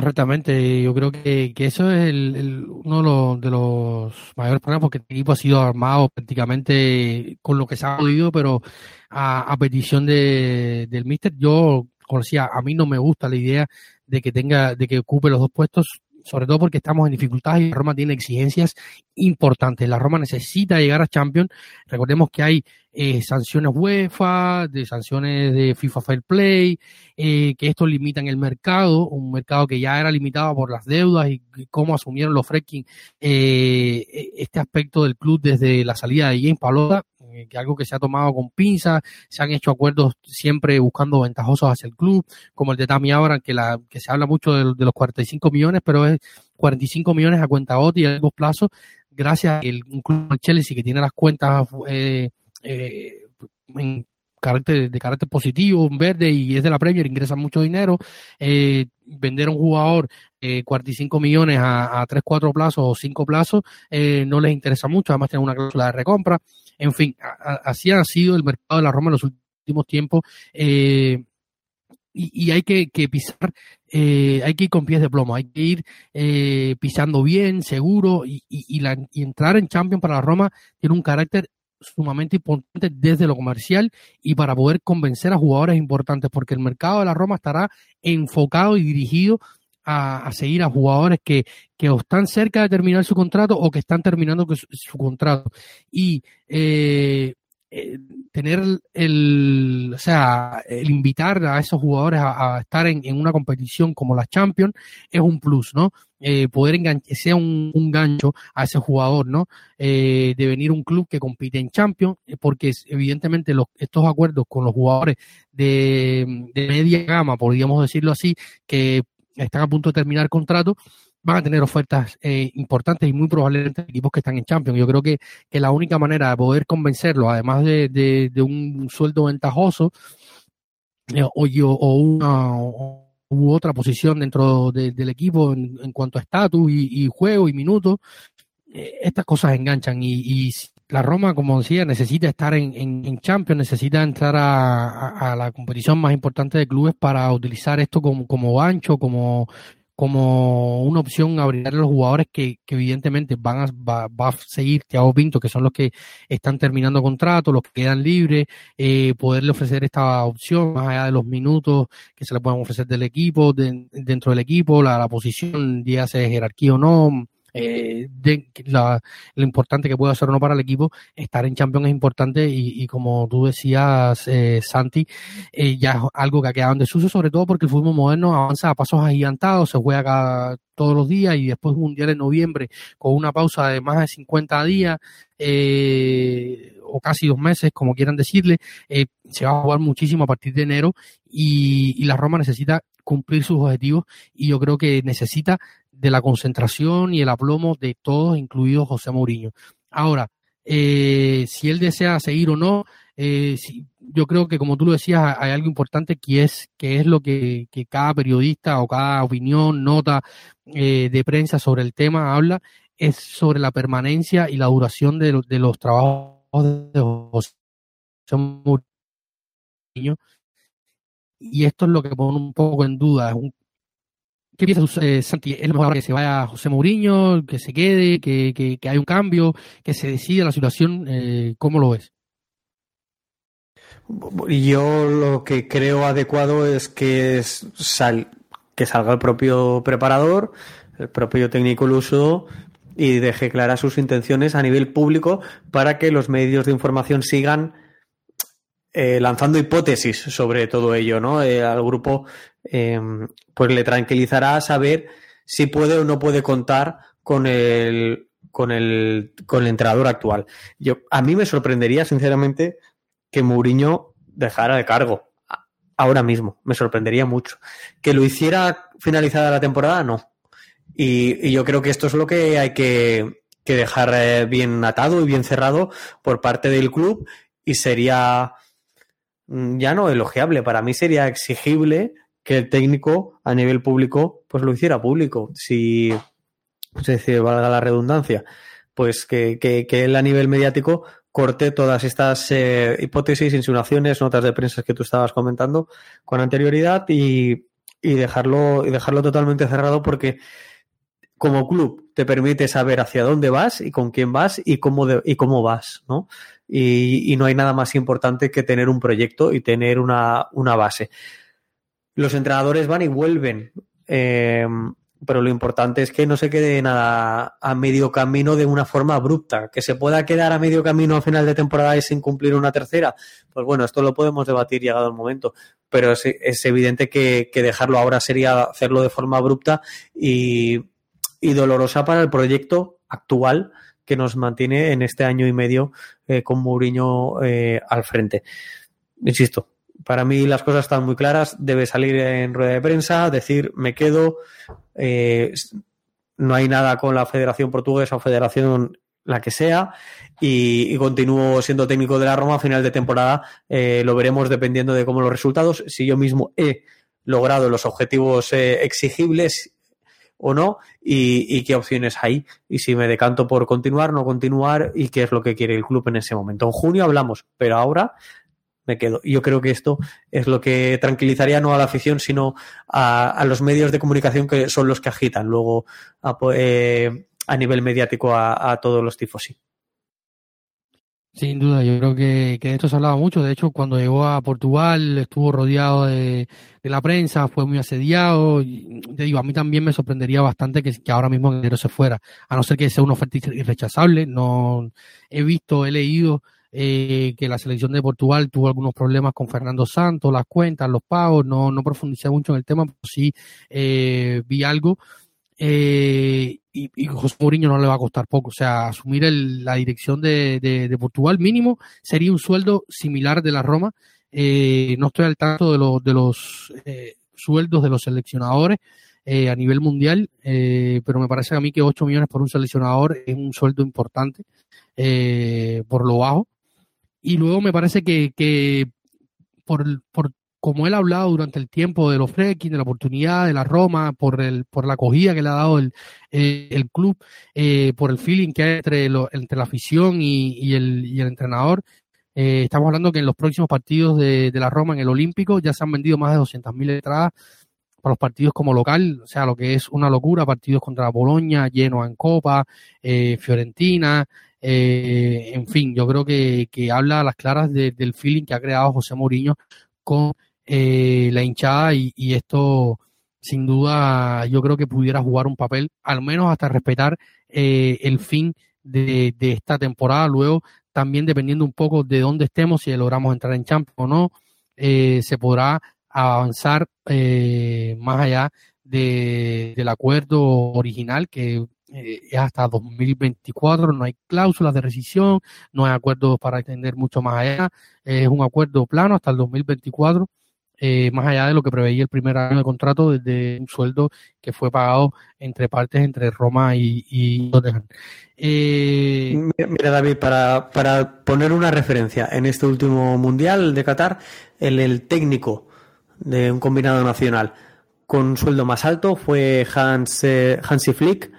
Correctamente, yo creo que, eso es el, uno de los, mayores problemas porque el equipo ha sido armado prácticamente con lo que se ha podido, pero a, petición de, del míster, yo, como decía, a mí no me gusta la idea de que tenga, de que ocupe los dos puestos sobre todo porque estamos en dificultades y Roma tiene exigencias importantes. La Roma necesita llegar a Champions. Recordemos que hay eh, sanciones UEFA, de sanciones de FIFA Fair Play, eh, que esto limitan el mercado, un mercado que ya era limitado por las deudas y, cómo asumieron los Fredkin eh, e, este aspecto del club desde la salida de James Palota, que algo que se ha tomado con pinzas, se han hecho acuerdos siempre buscando ventajosos hacia el club, como el de Tami Abraham, que, la, que se habla mucho de, los 45 millones, pero es 45 millones a cuenta OTI a largo plazo, gracias a el, club Chelsea que tiene las cuentas eh, eh, en carácter, de carácter positivo, un verde y es de la Premier, ingresa mucho dinero, eh, vender a un jugador eh, 45 millones a, a 3, 4 plazos o 5 plazos eh, no les interesa mucho, además tienen una cláusula de recompra, en fin, así ha sido el mercado de la Roma en los últimos tiempos. Eh, y, hay que, pisar, eh, hay que ir con pies de plomo, hay que ir eh, pisando bien, seguro, y, y, entrar en Champions para la Roma tiene un carácter sumamente importante desde lo comercial y para poder convencer a jugadores importantes, porque el mercado de la Roma estará enfocado y dirigido a, seguir a jugadores que, que están cerca de terminar su contrato o que están terminando su, contrato. Y eh, eh, tener el, o sea, el invitar a esos jugadores a, estar en, una competición como la Champions es un plus, ¿no? Eh, poder enganchar, sea un, gancho a ese jugador, ¿no? Eh, de venir un club que compite en Champions, porque evidentemente los, estos acuerdos con los jugadores de, de media gama, podríamos decirlo así, que están a punto de terminar contrato, van a tener ofertas eh, importantes y muy probablemente equipos que están en Champions. Yo creo que, que la única manera de poder convencerlo, además de, de, un sueldo ventajoso eh, o, o, una u otra posición dentro del equipo en, cuanto a estatus y, juego y minutos, eh, estas cosas enganchan y, y, la Roma, como decía, necesita estar en, en, Champions, necesita entrar a, a, la competición más importante de clubes para utilizar esto como, como ancho, como como una opción a a los jugadores que, que evidentemente van a, va, a seguir Thiago Pinto, que son los que están terminando contrato, los que quedan libres, eh, poderle ofrecer esta opción más allá de los minutos que se le puedan ofrecer del equipo, dentro del equipo, la, la posición, ya sea jerarquía o no, eh, lo importante que puede hacer o no para el equipo, estar en Champions es importante y, como tú decías, eh, Santi, eh, ya es algo que ha quedado en desuso, sobre todo porque el fútbol moderno avanza a pasos agigantados, se juega cada, todos los días y después un mundial en noviembre con una pausa de más de 50 días eh, o casi dos meses, como quieran decirle, se va a jugar muchísimo a partir de enero y la Roma necesita cumplir sus objetivos y yo creo que necesita de la concentración y el aplomo de todos, incluido José Mourinho. Ahora, eh, si él desea seguir o no, eh, yo creo que como tú lo decías, hay algo importante que es, que es lo que, cada periodista o cada opinión, nota eh, de prensa sobre el tema habla, es sobre la permanencia y la duración de, de los trabajos de José Mourinho. Y esto es lo que pone un poco en duda, es un ¿Qué piensas, eh, Santi? ¿Es mejor que se vaya José Mourinho, que se quede, que, que, hay un cambio, que se decida la situación? Eh, ¿Cómo lo ves? Yo lo que creo adecuado es que, sal, que salga el propio preparador, el propio técnico uso y deje claras sus intenciones a nivel público para que los medios de información sigan eh, lanzando hipótesis sobre todo ello, ¿no? Eh, al grupo, em, pues le tranquilizará saber si puede o no puede contar con el, con el, con el entrenador actual. Yo, a mí me sorprendería, sinceramente, que Mourinho dejara el cargo ahora mismo. Me sorprendería mucho. Que lo hiciera finalizada la temporada, no. Y, y yo creo que esto es lo que hay que, que dejar eh, bien atado y bien cerrado por parte del club y sería ya no elogiable, para mí sería exigible que el técnico a nivel público pues lo hiciera público. Si, se valga la redundancia, pues que, que, que, él a nivel mediático corte todas estas eh, hipótesis, insinuaciones, notas de prensa que tú estabas comentando con anterioridad y, y, dejarlo, y dejarlo totalmente cerrado porque como club te permite saber hacia dónde vas y con quién vas y cómo, y cómo vas, ¿no? y, no hay nada más importante que tener un proyecto y tener una, base. Los entrenadores van y vuelven. Eh, pero lo importante es que no se quede nada a medio camino de una forma abrupta. Que se pueda quedar a medio camino al final de temporada y sin cumplir una tercera, pues bueno, esto lo podemos debatir llegado el momento, pero es, evidente que, dejarlo ahora sería hacerlo de forma abrupta y, dolorosa para el proyecto actual que nos mantiene en este año y medio eh, con Mourinho eh, al frente. Insisto, para mí las cosas están muy claras. Debe salir en rueda de prensa, decir me quedo. Eh, no hay nada con la Federación Portuguesa o Federación la que sea y, continúo siendo técnico de la Roma a final de temporada. Eh, lo veremos dependiendo de cómo los resultados. Si yo mismo he logrado los objetivos exigibles o no y, y, qué opciones hay y si me decanto por continuar, no continuar y qué es lo que quiere el club en ese momento. En junio hablamos, pero ahora me quedo. Yo creo que esto es lo que tranquilizaría no a la afición, sino a, los medios de comunicación que son los que agitan luego a, eh, nivel mediático a, todos los tifosi. Sin duda, yo creo que, de esto se hablaba mucho. De hecho, cuando llegó a Portugal estuvo rodeado de, la prensa, fue muy asediado. Y, te digo, a mí también me sorprendería bastante que, que ahora mismo enero se fuera, a no ser que sea una oferta irrechazable. No he visto, he leído eh, que la selección de Portugal tuvo algunos problemas con Fernando Santos, las cuentas, los pagos, no, no profundicé mucho en el tema, pero sí eh, vi algo. Eh, y, José Mourinho no le va a costar poco, o sea, asumir la dirección de, Portugal mínimo sería un sueldo similar de la Roma. no estoy al tanto de, los de los sueldos de los seleccionadores, a nivel mundial, pero me parece a mí que 8 millones por un seleccionador es un sueldo importante por lo bajo. Y luego me parece que, que por, por como él ha hablado durante el tiempo de los fracking, de la oportunidad, de la Roma, por el, por la acogida que le ha dado el, eh, el club, eh, por el feeling que hay entre, entre la afición y, y, el, y el entrenador. Eh, estamos hablando que en los próximos partidos de, de la Roma en el Olímpico ya se han vendido más de 200.000 entradas para los partidos como local, o sea, lo que es una locura, partidos contra Boloña, lleno en Copa, Fiorentina, eh, en fin, yo creo que, habla a las claras del feeling que ha creado José Mourinho con eh, la hinchada y, esto sin duda yo creo que pudiera jugar un papel, al menos hasta respetar eh, el fin de, esta temporada. Luego, también dependiendo un poco de dónde estemos, si logramos entrar en Champions o no, se podrá avanzar más allá del acuerdo original que eh, es hasta 2024, no hay cláusulas de rescisión, no hay acuerdos para extender mucho más allá, es un acuerdo plano hasta el 2024, eh, más allá de lo que preveía el primer año de contrato desde un sueldo que fue pagado entre partes entre Roma y, y eh, Mira, David, para, para poner una referencia, en este último Mundial de Qatar, el, el técnico de un combinado nacional con un sueldo más alto fue Hans, Hansi Flick,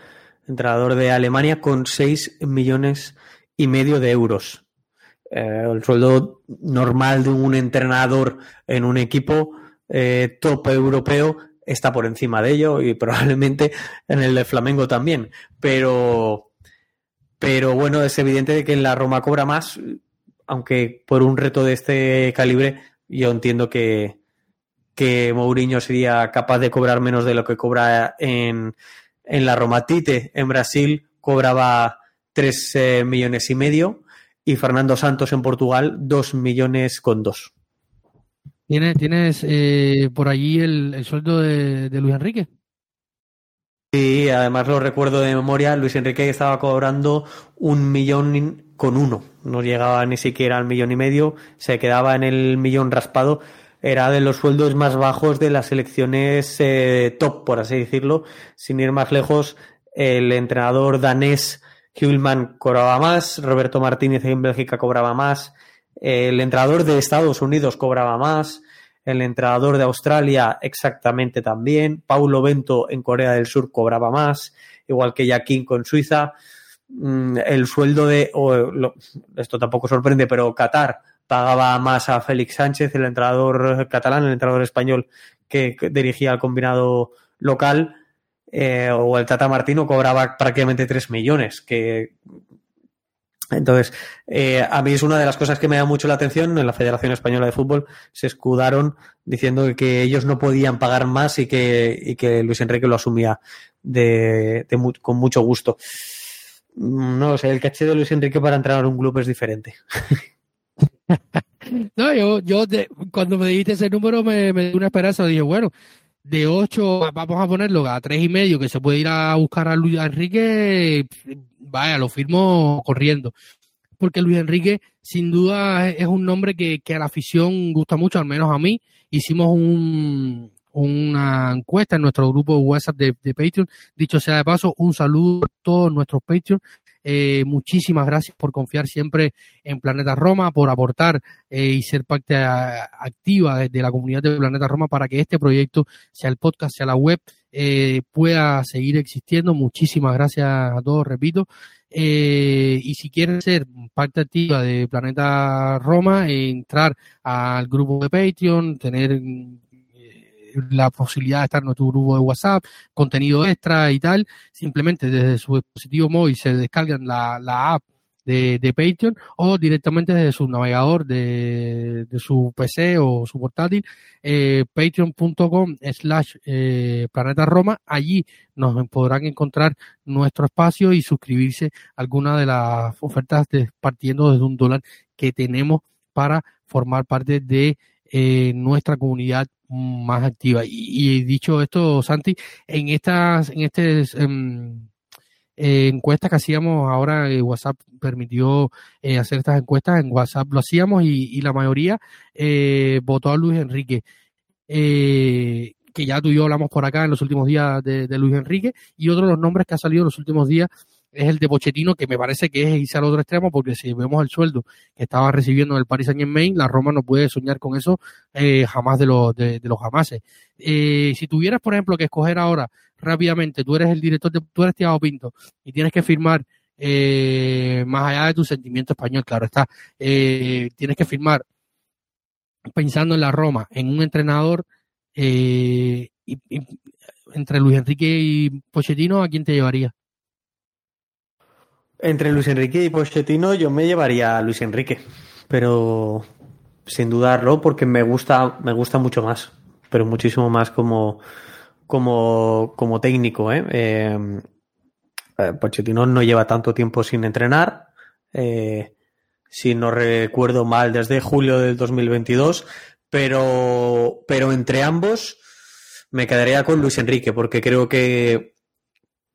entrenador de Alemania, con 6 millones y medio de euros. Eh, el sueldo normal de un entrenador en un equipo eh, top europeo está por encima de ello y probablemente en el de Flamengo también. Pero, pero bueno, es evidente que en la Roma cobra más, aunque por un reto de este calibre yo entiendo que, que Mourinho sería capaz de cobrar menos de lo que cobra en, en la Romatite, en Brasil, cobraba 3 eh, millones y medio y Fernando Santos en Portugal 2 millones con 2. ¿Tienes, tienes eh, por allí el, sueldo de, Luis Enrique? Sí, además lo recuerdo de memoria, Luis Enrique estaba cobrando un millón con uno, no llegaba ni siquiera al millón y medio, se quedaba en el millón raspado era de los sueldos más bajos de las selecciones eh, top, por así decirlo. Sin ir más lejos, el entrenador danés Hüllman cobraba más, Roberto Martínez en Bélgica cobraba más, el entrenador de Estados Unidos cobraba más, el entrenador de Australia exactamente también, Paulo Bento en Corea del Sur cobraba más, igual que Jaquín con Suiza. Mm, el sueldo de, esto tampoco sorprende, pero Qatar pagaba más a Félix Sánchez, el entrenador catalán, el entrenador español que dirigía el combinado local, eh, o el Tata Martino cobraba prácticamente 3 millones, que entonces, eh, a mí es una de las cosas que me da mucho la atención. En la Federación Española de Fútbol se escudaron diciendo que ellos no podían pagar más y que, y que Luis Enrique lo asumía de, con mucho gusto. Mm, no sé, el caché de Luis Enrique para entrar a un club es diferente. no, yo, yo cuando me dijiste ese número me, me dio una esperanza, dije, bueno, de 8 vamos a ponerlo a tres y medio que se puede ir a buscar a Luis Enrique, vaya, lo firmo corriendo. Porque Luis Enrique sin duda es un nombre que, que a la afición gusta mucho, al menos a mí. Hicimos un, una encuesta en nuestro grupo WhatsApp de, de, Patreon. Dicho sea de paso, un saludo a todos nuestros Patreon. Eh, muchísimas gracias por confiar siempre en Planeta Roma, por aportar eh, y ser parte activa de, la comunidad de Planeta Roma para que este proyecto, sea el podcast, sea la web, eh, pueda seguir existiendo. Muchísimas gracias a todos, repito. y si quieren ser parte activa de Planeta Roma, entrar al grupo de Patreon, tener la posibilidad de estar en nuestro grupo de WhatsApp, contenido extra y tal, simplemente desde su dispositivo móvil se descargan la, la app de, de, Patreon o directamente desde su navegador de, de su PC o su portátil, eh, patreon.com slash eh, planeta Roma. Allí nos podrán encontrar nuestro espacio y suscribirse a alguna de las ofertas partiendo desde un dólar que tenemos para formar parte de eh, nuestra comunidad más activa. Y, dicho esto, Santi, en estas, en este em, eh, encuestas que hacíamos ahora, eh, WhatsApp permitió eh, hacer estas encuestas, en WhatsApp lo hacíamos y, la mayoría votó a Luis Enrique. que ya tú y yo hablamos por acá en los últimos días de, de Luis Enrique, y otro de los nombres que ha salido en los últimos días es el de Pochettino, que me parece que es irse al otro extremo, porque si vemos el sueldo que estaba recibiendo en el Paris Saint Germain, la Roma no puede soñar con eso eh, jamás de, los de, los jamases. Eh, si tuvieras, por ejemplo, que escoger ahora rápidamente, tú eres el director, de, tú eres Thiago Pinto, y tienes que firmar, eh, más allá de tu sentimiento español, claro está, tienes que firmar pensando en la Roma, en un entrenador, entre Luis Enrique y Pochettino, ¿a quién te llevaría? Entre Luis Enrique y Pochettino yo me llevaría a Luis Enrique, pero sin dudarlo porque me gusta, me gusta mucho más, pero muchísimo más como, como, como técnico. ¿eh? Eh, eh, Pochettino no lleva tanto tiempo sin entrenar, si no recuerdo mal, desde julio del 2022, pero, pero entre ambos me quedaría con Luis Enrique porque creo que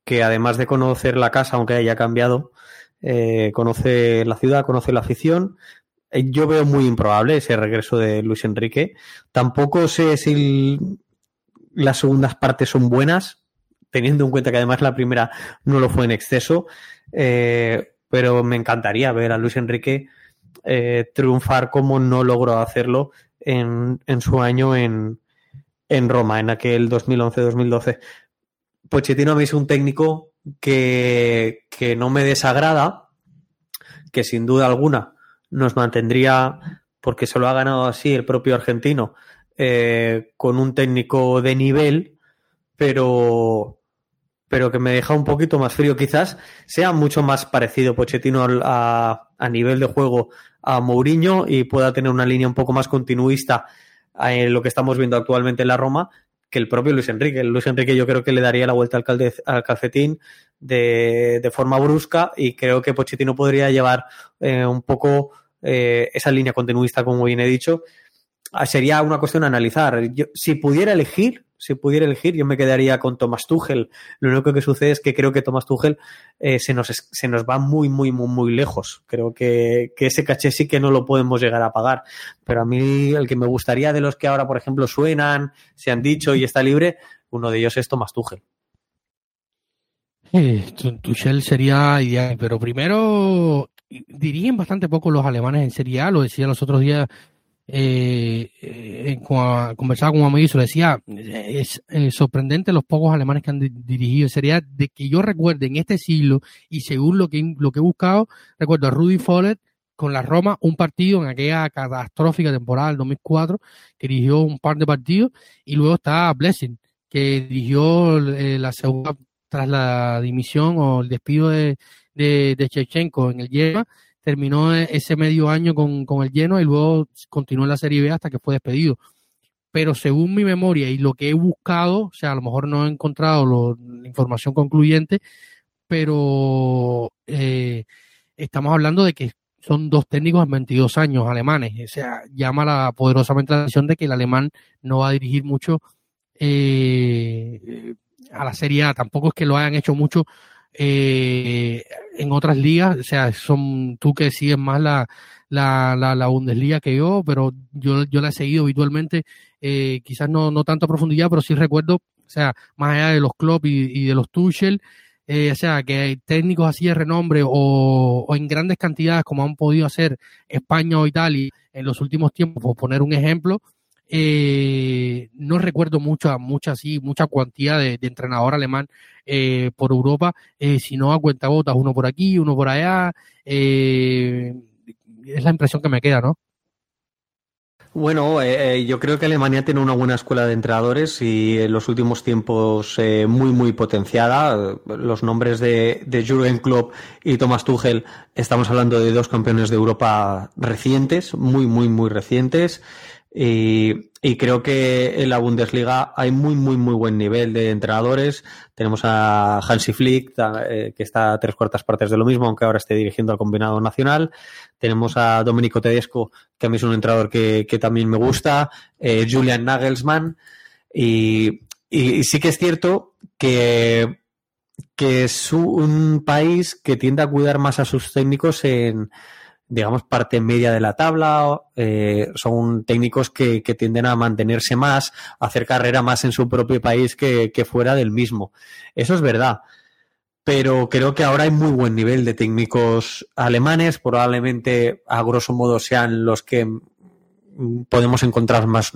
que además de conocer la casa, aunque haya cambiado, eh, conoce la ciudad, conoce la afición. Eh, yo veo muy improbable ese regreso de Luis Enrique. Tampoco sé si las segundas partes son buenas, teniendo en cuenta que además la primera no lo fue en exceso. Eh, pero me encantaría ver a Luis Enrique triunfar como no logró hacerlo en, en su año en, en Roma, en aquel 2011-2012. Pochettino mí es un técnico que, no me desagrada, que sin duda alguna nos mantendría, porque se lo ha ganado así el propio argentino, eh, con un técnico de nivel, pero, pero que me deja un poquito más frío. Quizás sea mucho más parecido Pochettino a, a nivel de juego a Mourinho y pueda tener una línea un poco más continuista en lo que estamos viendo actualmente en la Roma, que el propio Luis Enrique. Luis Enrique yo creo que le daría la vuelta al, al calcetín de, de, forma brusca y creo que Pochettino podría llevar eh, un poco eh, esa línea continuista, como bien he dicho. Ah, sería una cuestión a analizar. si pudiera elegir, si pudiera elegir, yo me quedaría con Thomas Tuchel. Lo único que sucede es que creo que Thomas Tuchel eh, se, nos, se nos va muy, muy, muy, muy lejos. Creo que, que, ese caché sí que no lo podemos llegar a pagar. Pero a mí el que me gustaría de los que ahora, por ejemplo, suenan, se han dicho y está libre, uno de ellos es Thomas Tuchel. Tuchel sería ideal, pero primero dirigen bastante poco los alemanes en Serie A, lo decía los otros días eh, eh, conversaba con un amigo y se decía, es sorprendente los pocos alemanes que han dirigido. Sería de que yo recuerde en este siglo y según lo que, lo que he buscado, recuerdo a Rudy Follett con la Roma un partido en aquella catastrófica temporada del 2004, que dirigió un par de partidos, y luego está Blessing, que dirigió eh, la segunda tras la dimisión o el despido de, de, de Chechenko en el Yema terminó ese medio año con, el lleno y luego continuó en la Serie B hasta que fue despedido. pero según mi memoria y lo que he buscado, o sea, a lo mejor no he encontrado la información concluyente, pero eh, estamos hablando de que son dos técnicos en 22 años alemanes. O sea, llama la, poderosamente la atención de que el alemán no va a dirigir mucho eh, a la Serie A. Tampoco es que lo hayan hecho mucho eh, en otras ligas. O sea, son tú que sigues más la, la, la, Bundesliga que yo, pero yo, yo la he seguido habitualmente. Eh, quizás no, no tanto a profundidad, pero sí recuerdo, o sea, más allá de los Klopp y, de los Tuchel, eh, o sea, que hay técnicos así de renombre o, en grandes cantidades como han podido hacer España o Italia en los últimos tiempos, por poner un ejemplo, eh, no recuerdo mucha, mucha así, mucha cuantía de, entrenador alemán eh, por Europa, eh, sino a cuentagotas, uno por aquí, uno por allá. es la impresión que me queda, ¿no? Bueno, eh, eh, yo creo que Alemania tiene una buena escuela de entrenadores y en los últimos tiempos eh, muy, muy potenciada. Los nombres de, de Jürgen Klopp y Thomas Tuchel, estamos hablando de dos campeones de Europa recientes, muy, muy, muy recientes. Y, y, creo que en la Bundesliga hay muy, muy, muy buen nivel de entrenadores. Tenemos a Hansi Flick, que está a tres cuartas partes de lo mismo, aunque ahora esté dirigiendo al combinado nacional. Tenemos a Domenico Tedesco, que a mí es un entrenador que, también me gusta, eh, Julian Nagelsmann, y, sí que es cierto que, que es un país que tiende a cuidar más a sus técnicos en, digamos, parte media de la tabla. Eh, son técnicos que, tienden a mantenerse más, a hacer carrera más en su propio país que, que, fuera del mismo. Eso es verdad pero creo que ahora hay muy buen nivel de técnicos alemanes, probablemente a grosso modo sean los que podemos encontrar más,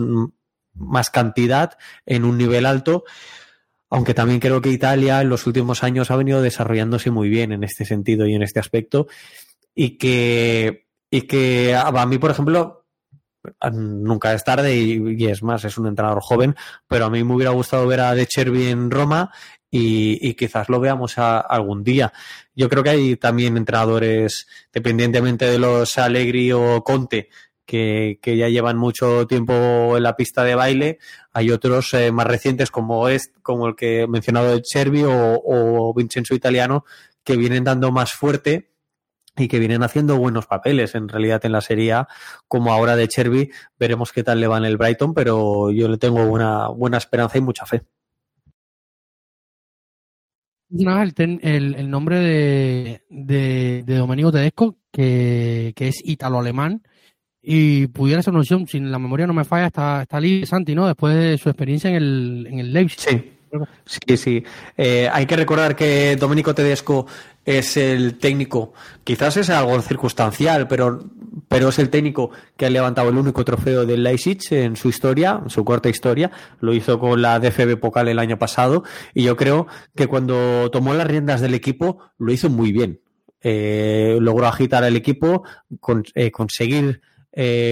más cantidad en un nivel alto, aunque también creo que Italia en los últimos años ha venido desarrollándose muy bien en este sentido y en este aspecto, y que, y que a mí, por ejemplo, nunca es tarde y, es más, es un entrenador joven, pero a mí me hubiera gustado ver a De Chervi en Roma y, quizás lo veamos algún día. Yo creo que hay también entrenadores, dependientemente de los Allegri o Conte, que, ya llevan mucho tiempo en la pista de baile. Hay otros eh, más recientes como, es, como el que he mencionado de Chervi o Vincenzo Italiano, que vienen dando más fuerte y que vienen haciendo buenos papeles en realidad en la serie A, como ahora de Chervi. Veremos qué tal le va en el Brighton, pero yo le tengo buena, buena esperanza y mucha fe el, el, nombre de, de, de, Domenico Tedesco, que, que es italo-alemán, y pudiera ser una opción, si la memoria no me falla, está, está libre Santi, ¿no? Después de su experiencia en el, en el Leipzig. Sí. Sí, sí. Eh, hay que recordar que Domenico Tedesco es el técnico, quizás es algo circunstancial, pero, pero es el técnico que ha levantado el único trofeo del Leipzig en su historia, en su corta historia. Lo hizo con la DFB Pokal el año pasado y yo creo que cuando tomó las riendas del equipo lo hizo muy bien. Eh, logró agitar al equipo, eh, conseguir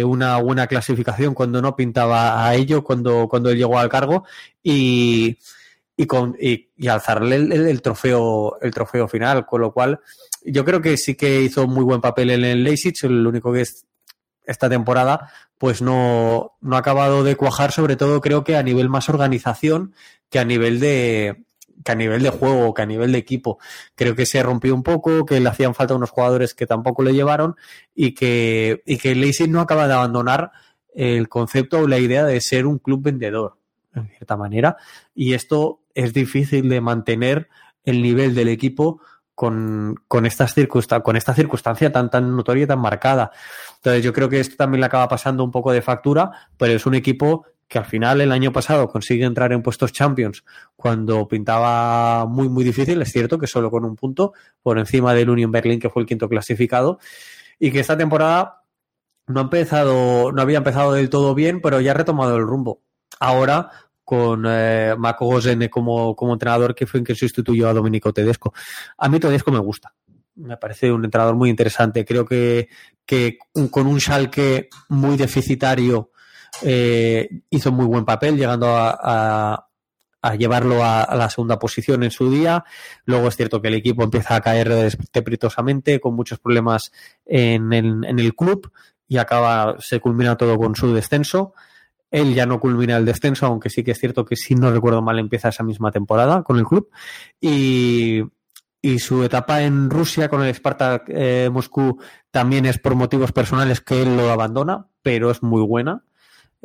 una buena clasificación cuando no pintaba a ello, cuando, cuando él llegó al cargo y y, con, y, alzarle el, trofeo el trofeo final, con lo cual yo creo que sí que hizo muy buen papel en el Leipzig, lo único que es esta temporada pues no, no ha acabado de cuajar, sobre todo creo que a nivel más organización que a nivel de que a nivel de juego, que a nivel de equipo. Creo que se rompió un poco, que le hacían falta unos jugadores que tampoco le llevaron y que, y que el Leipzig no acaba de abandonar el concepto o la idea de ser un club vendedor, en cierta manera. Y esto es difícil de mantener el nivel del equipo con, con, estas con esta circunstancia tan, tan notoria y tan marcada. Entonces yo creo que esto también le acaba pasando un poco de factura, pero es un equipo que al final el año pasado consigue entrar en puestos Champions cuando pintaba muy muy difícil, es cierto que solo con un punto por encima del Union Berlin que fue el quinto clasificado y que esta temporada no ha empezado no había empezado del todo bien, pero ya ha retomado el rumbo. Ahora con eh, Marco como, como entrenador, que fue en que sustituyó a Domenico Tedesco. A mí Tedesco me gusta. Me parece un entrenador muy interesante. Creo que, que con un Schalke muy deficitario eh, hizo muy buen papel, llegando a, a, llevarlo a, la segunda posición en su día. Luego es cierto que el equipo empieza a caer estrepitosamente, con muchos problemas en el, en el club y acaba, se culmina todo con su descenso. Él ya no culmina el descenso, aunque sí que es cierto que si no recuerdo mal empieza esa misma temporada con el club. Y, y su etapa en Rusia con el Spartak eh, Moscú también es por motivos personales que él lo abandona, pero es muy buena.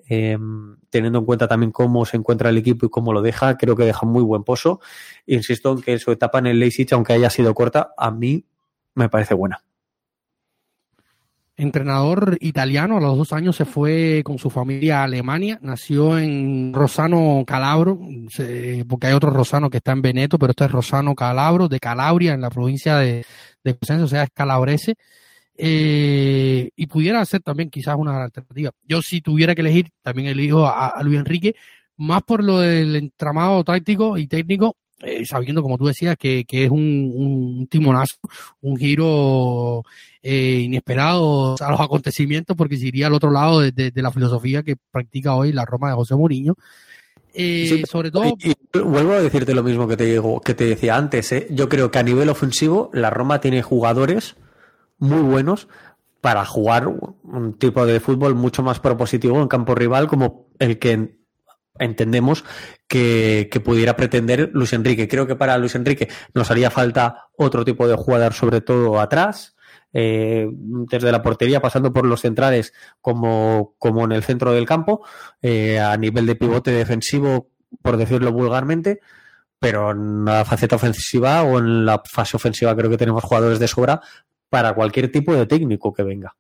Eh, teniendo en cuenta también cómo se encuentra el equipo y cómo lo deja, creo que deja muy buen pozo. Insisto en que su etapa en el Leipzig, aunque haya sido corta, a mí me parece buena. Entrenador italiano, a los dos años se fue con su familia a Alemania, nació en Rosano Calabro, porque hay otro Rosano que está en Veneto, pero este es Rosano Calabro, de Calabria, en la provincia de, de o sea, es calabrese. Eh, y pudiera ser también quizás una alternativa. Yo si tuviera que elegir, también elijo a, Luis Enrique, más por lo del entramado táctico y técnico, eh, sabiendo, como tú decías, que, que es un, un, timonazo, un giro eh, inesperado a los acontecimientos, porque se iría al otro lado de, de, la filosofía que practica hoy la Roma de José Mourinho. Eh, sobre todo. Y, vuelvo a decirte lo mismo que te que te decía antes. ¿eh? Yo creo que a nivel ofensivo, la Roma tiene jugadores muy buenos para jugar un tipo de fútbol mucho más propositivo en campo rival, como el que entendemos que, pudiera pretender Luis Enrique. Creo que para Luis Enrique nos haría falta otro tipo de jugador, sobre todo atrás, eh, desde la portería, pasando por los centrales como, como en el centro del campo, eh, a nivel de pivote defensivo, por decirlo vulgarmente, pero en la faceta ofensiva o en la fase ofensiva creo que tenemos jugadores de sobra para cualquier tipo de técnico que venga.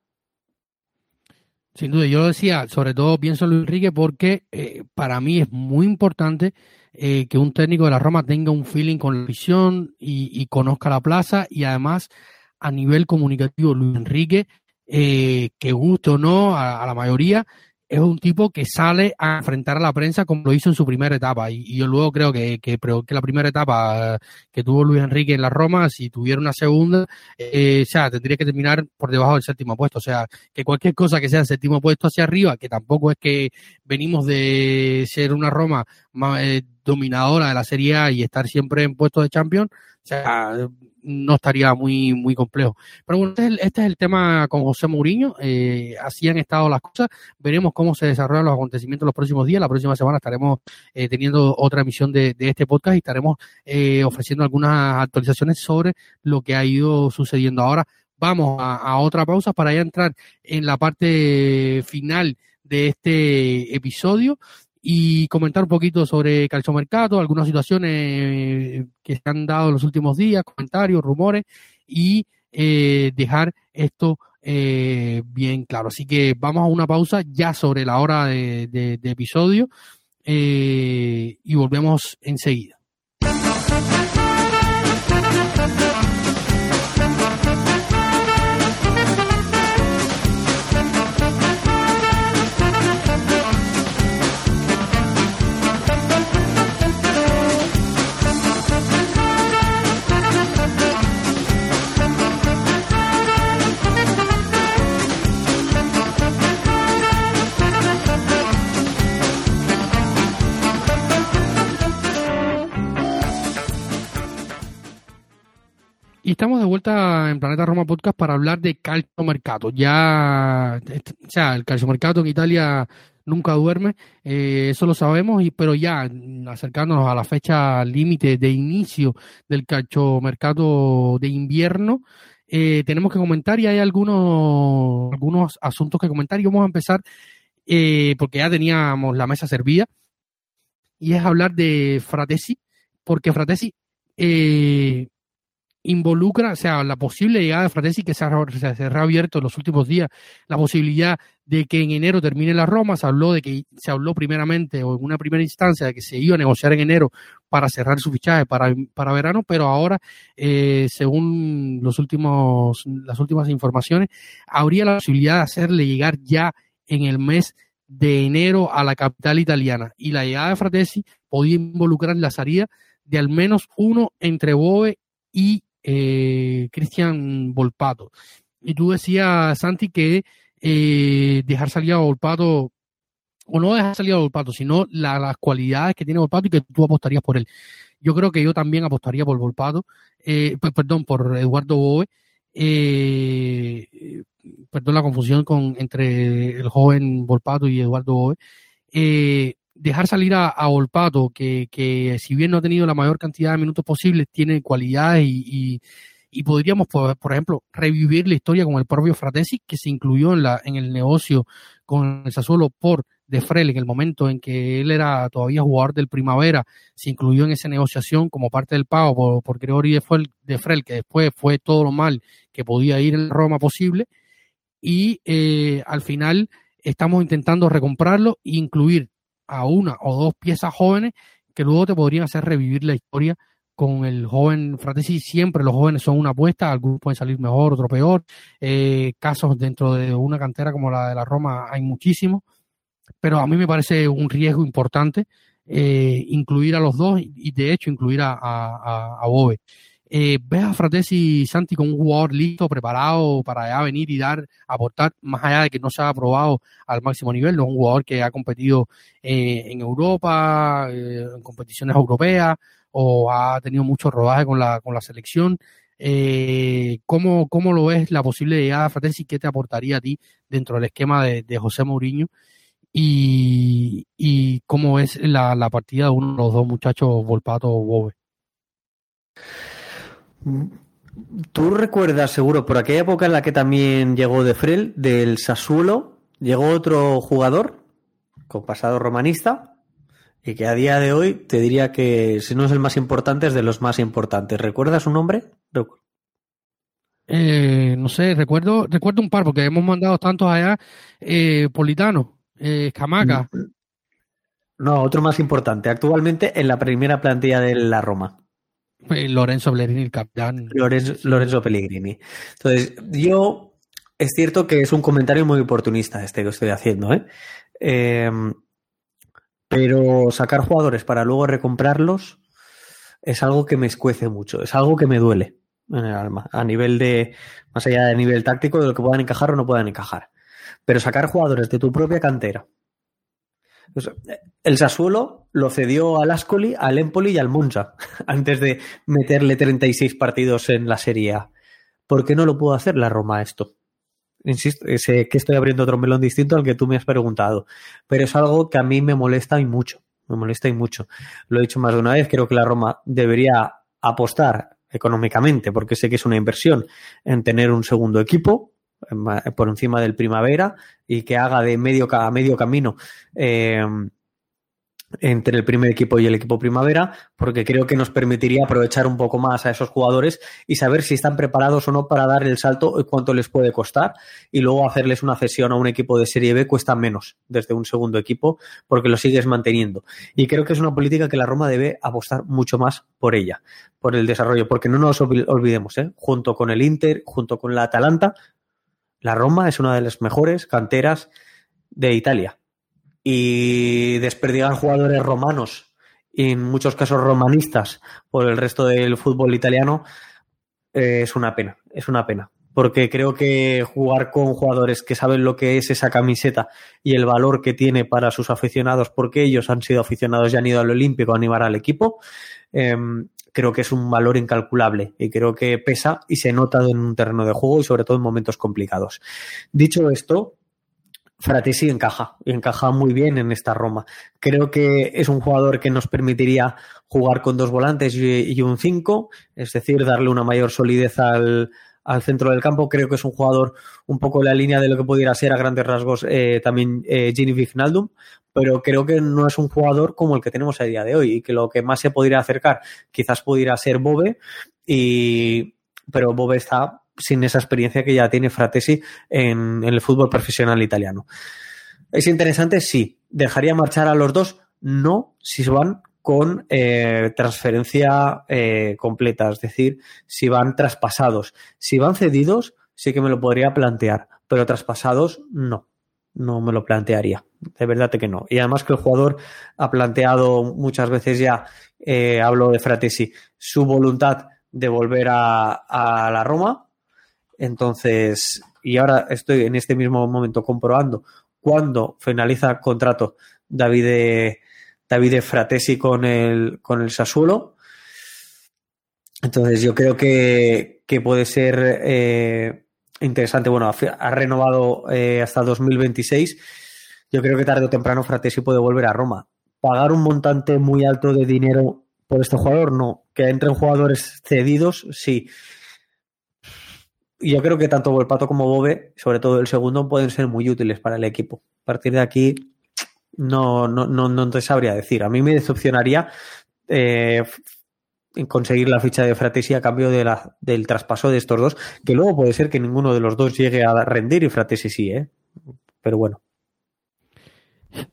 Sin duda, yo lo decía, sobre todo pienso en Luis Enrique porque eh, para mí es muy importante eh, que un técnico de la Roma tenga un feeling con la visión y, conozca la plaza y además a nivel comunicativo Luis Enrique, eh, que guste o no a, la mayoría, es un tipo que sale a enfrentar a la prensa como lo hizo en su primera etapa. Y, yo luego creo que, que, que, la primera etapa que tuvo Luis Enrique en la Roma, si tuviera una segunda, eh, o sea, tendría que terminar por debajo del séptimo puesto. O sea, que cualquier cosa que sea el séptimo puesto hacia arriba, que tampoco es que venimos de ser una Roma más, eh, dominadora de la Serie A y estar siempre en puestos de Champions, o sea, no estaría muy, muy complejo. Pero bueno, este es el, este es el tema con José Mourinho. Eh, así han estado las cosas. Veremos cómo se desarrollan los acontecimientos los próximos días. La próxima semana estaremos eh, teniendo otra emisión de, este podcast y estaremos eh, ofreciendo algunas actualizaciones sobre lo que ha ido sucediendo. Ahora vamos a, a otra pausa para ya entrar en la parte final de este episodio y comentar un poquito sobre calciomercado, algunas situaciones eh, que se han dado en los últimos días, comentarios, rumores y eh, dejar esto eh, bien claro. Así que vamos a una pausa ya sobre la hora de, de episodio y volvemos enseguida. Y estamos de vuelta en Planeta Roma Podcast para hablar de calcio mercado. Ya, o sea, el calcio mercado en Italia nunca duerme, eh, eso lo sabemos, y, pero ya acercándonos a la fecha límite de inicio del mercado de invierno, eh, tenemos que comentar y hay algunos, algunos asuntos que comentar y vamos a empezar eh, porque ya teníamos la mesa servida y es hablar de Fratesi, porque Fratesi eh, involucra, o sea, la posible llegada de Fratesi que se ha, se ha en los últimos días, la posibilidad de que en enero termine la Roma, se habló de que se habló primeramente o en una primera instancia de que se iba a negociar en enero para cerrar su fichaje para, para verano, pero ahora, eh, según los últimos, las últimas informaciones, habría la posibilidad de hacerle llegar ya en el mes de enero a la capital italiana. Y la llegada de Fratesi podía involucrar la salida de al menos uno entre Boe y eh, Cristian Volpato. Y tú decías, Santi, que eh, dejar salir a Volpato, o no dejar salir a Volpato, sino las cualidades que tiene Volpato y que tú apostarías por él. Yo creo que yo también apostaría por Volpato, eh, perdón, por Eduardo Boe. Eh, perdón la confusión con entre el joven Volpato y Eduardo Boe. eh, dejar salir a, Olpato, que, que, si bien no ha tenido la mayor cantidad de minutos posibles, tiene cualidades y, y, podríamos, por, por, ejemplo, revivir la historia con el propio Fratesi, que se incluyó en, la, en el negocio con el Sassuolo por De Frel en el momento en que él era todavía jugador del Primavera, se incluyó en esa negociación como parte del pago por, por Gregory De Frel, que después fue todo lo mal que podía ir en Roma posible, y eh, al final estamos intentando recomprarlo e incluir a una o dos piezas jóvenes que luego te podrían hacer revivir la historia con el joven Fratesi. Siempre los jóvenes son una apuesta, algunos pueden salir mejor, otro peor. Eh, casos dentro de una cantera como la de la Roma hay muchísimos, pero a mí me parece un riesgo importante eh, incluir a los dos y de hecho incluir a, a. Eh, ¿Ves a Fratesi Santi como un jugador listo, preparado para venir y dar, aportar, más allá de que no se ha probado al máximo nivel? No es un jugador que ha competido eh, en Europa, eh, en competiciones europeas, o ha tenido mucho rodaje con la, con la selección. Eh, ¿cómo, ¿Cómo lo ves la posible llegada de Fratesi? ¿Qué te aportaría a ti dentro del esquema de, de José Mourinho? Y, y cómo es la, la partida de uno de los dos muchachos, Volpato o Bobe. Tú recuerdas seguro por aquella época en la que también llegó De Frel del Sassuolo, llegó otro jugador con pasado romanista y que a día de hoy te diría que si no es el más importante es de los más importantes. ¿Recuerdas su nombre? Eh, no sé, recuerdo recuerdo un par porque hemos mandado tantos allá. Eh, Politano, eh, Camaca. No, otro más importante. Actualmente en la primera plantilla de la Roma. Lorenzo Pellegrini, el capitán. Lorenzo, Pellegrini. Entonces, yo es cierto que es un comentario muy oportunista este que estoy haciendo, ¿eh? eh pero sacar jugadores para luego recomprarlos es algo que me escuece mucho, es algo que me duele en el alma, a nivel de, más allá de nivel táctico, de lo que puedan encajar o no puedan encajar. Pero sacar jugadores de tu propia cantera. El Sassuolo lo cedió al Ascoli, al Empoli y al Monza antes de meterle 36 partidos en la Serie A. ¿Por qué no lo pudo hacer la Roma esto? Insisto, sé que estoy abriendo otro melón distinto al que tú me has preguntado, pero es algo que a mí me molesta y mucho. Me molesta y mucho. Lo he dicho más de una vez, creo que la Roma debería apostar económicamente, porque sé que es una inversión, en tener un segundo equipo, por encima del primavera y que haga de medio a medio camino eh, entre el primer equipo y el equipo primavera, porque creo que nos permitiría aprovechar un poco más a esos jugadores y saber si están preparados o no para dar el salto y cuánto les puede costar. Y luego hacerles una cesión a un equipo de Serie B cuesta menos desde un segundo equipo porque lo sigues manteniendo. Y creo que es una política que la Roma debe apostar mucho más por ella, por el desarrollo, porque no nos olvidemos, ¿eh? junto con el Inter, junto con la Atalanta, la Roma es una de las mejores canteras de Italia. Y desperdigar jugadores romanos, y en muchos casos romanistas, por el resto del fútbol italiano, eh, es una pena, es una pena. Porque creo que jugar con jugadores que saben lo que es esa camiseta y el valor que tiene para sus aficionados, porque ellos han sido aficionados y han ido al Olímpico a animar al equipo, eh, creo que es un valor incalculable y creo que pesa y se nota en un terreno de juego y sobre todo en momentos complicados. Dicho esto, Fratesi encaja encaja muy bien en esta Roma. Creo que es un jugador que nos permitiría jugar con dos volantes y, un cinco, es decir, darle una mayor solidez al, al centro del campo. Creo que es un jugador un poco en la línea de lo que pudiera ser a grandes rasgos eh, también eh, Gini Vignaldum, pero creo que no es un jugador como el que tenemos a día de hoy y que lo que más se podría acercar quizás pudiera ser Bobe, y, pero Bobe está sin esa experiencia que ya tiene Fratesi en, el fútbol profesional italiano. ¿Es interesante? Sí. ¿Dejaría marchar a los dos? No, si van con eh, transferencia eh, completa, es decir, si van traspasados. Si van cedidos, sí que me lo podría plantear, pero traspasados, no, no me lo plantearía. De verdad que no. Y además que el jugador ha planteado muchas veces ya, eh, hablo de Fratesi, su voluntad de volver a, a la Roma. Entonces, y ahora estoy en este mismo momento comprobando cuando finaliza contrato David David Fratesi con el, con el Sassuolo. Entonces yo creo que, que puede ser eh, interesante. Bueno, ha, renovado eh, hasta 2026. yo creo que tarde o temprano Fratesi puede volver a Roma. Pagar un montante muy alto de dinero por este jugador, no. Que entren jugadores cedidos, sí. Yo creo que tanto Volpato como Bobe, sobre todo el segundo, pueden ser muy útiles para el equipo. A partir de aquí, no, no, no, no te sabría decir. A mí me decepcionaría eh, conseguir la ficha de Fratesi a cambio de la, del traspaso de estos dos, que luego puede ser que ninguno de los dos llegue a rendir y Fratesi sí, ¿eh? Pero bueno.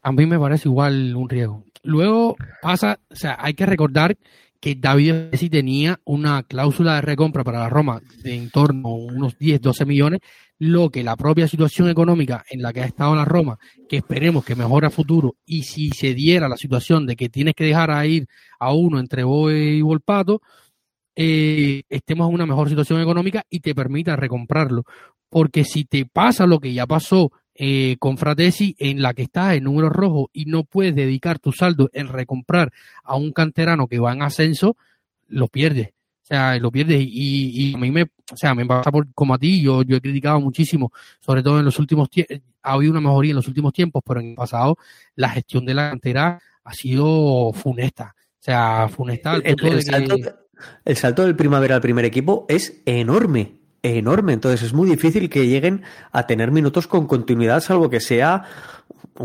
A mí me parece igual un riesgo. Luego pasa, o sea, hay que recordar que David sí tenía una cláusula de recompra para la Roma de en torno a unos 10, 12 millones, lo que la propia situación económica en la que ha estado la Roma, que esperemos que mejore a futuro, y si se diera la situación de que tienes que dejar a ir a uno entre Boe y Volpato, eh, estemos en una mejor situación económica y te permita recomprarlo. Porque si te pasa lo que ya pasó eh, con Fratesi, en la que estás en números rojos y no puedes dedicar tu saldo en recomprar a un canterano que va en ascenso, lo pierdes. O sea, lo pierdes y, a mí me, o sea, me pasa por, como a ti, yo, yo he criticado muchísimo, sobre todo en los últimos tiempos, ha habido una mejoría en los últimos tiempos, pero en el pasado la gestión de la cantera ha sido funesta. O sea, funesta. el, salto, el salto del primavera al primer equipo es enorme enorme. Entonces es muy difícil que lleguen a tener minutos con continuidad, salvo que sea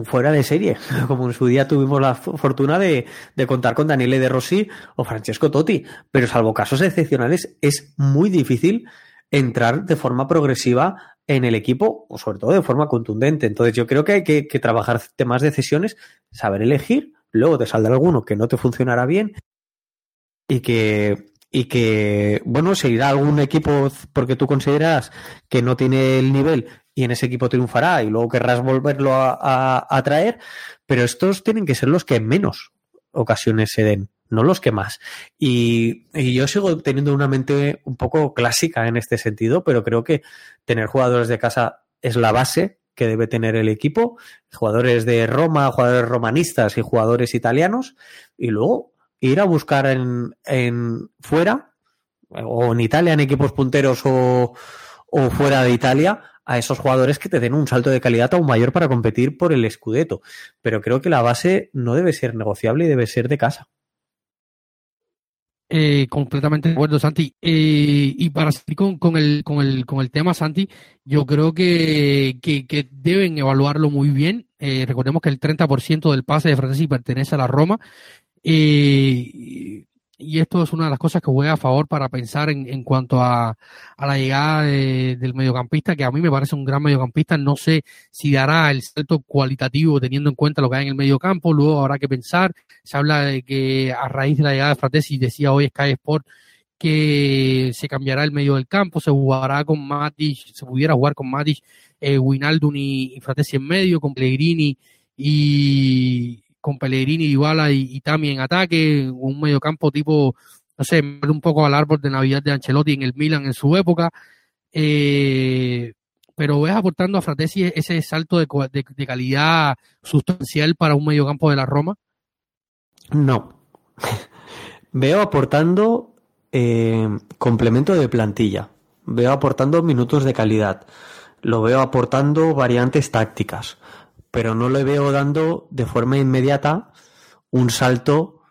fuera de serie, como en su día tuvimos la fortuna de, contar con Daniele De Rossi o Francesco Totti, pero salvo casos excepcionales es muy difícil entrar de forma progresiva en el equipo o sobre todo de forma contundente. Entonces yo creo que hay que, que trabajar temas de cesiones, saber elegir, luego te saldrá alguno que no te funcionará bien y que y que, bueno, seguirá algún equipo porque tú consideras que no tiene el nivel y en ese equipo triunfará y luego querrás volverlo a, traer, pero estos tienen que ser los que menos ocasiones se den, no los que más. Y, yo sigo teniendo una mente un poco clásica en este sentido, pero creo que tener jugadores de casa es la base que debe tener el equipo, jugadores de Roma, jugadores romanistas y jugadores italianos, y luego ir a buscar en, en fuera, o en Italia, en equipos punteros o, fuera de Italia, a esos jugadores que te den un salto de calidad aún mayor para competir por el Scudetto. Pero creo que la base no debe ser negociable y debe ser de casa. Eh, completamente de acuerdo, Santi. Eh, y para seguir con, con, el, con, el, con el tema, Santi, yo creo que, que, deben evaluarlo muy bien. Eh, recordemos que el 30% del pase de Francesi pertenece a la Roma. Eh, y esto es una de las cosas que voy a favor para pensar en, en cuanto a, a la llegada del mediocampista, que a mí me parece un gran mediocampista. No sé si dará el salto cualitativo teniendo en cuenta lo que hay en el mediocampo. Luego habrá que pensar. Se habla de que a raíz de la llegada de Fratesi, decía hoy Sky Sport, que se cambiará el medio del campo, se jugará con Matic, se pudiera jugar con Matic, eh, Winaldun y, y Fratesi en medio, con Pellegrini y, con Pellegrini, Dybala y, y Tami en ataque, un mediocampo tipo, no sé, un poco al árbol de Navidad de Ancelotti en el Milan en su época. Eh, pero ves aportando a Fratesi ese salto de, de, calidad sustancial para un mediocampo de la Roma. No. Veo aportando eh, complemento de plantilla. Veo aportando minutos de calidad. Lo veo aportando variantes tácticas pero no le veo dando de forma inmediata un salto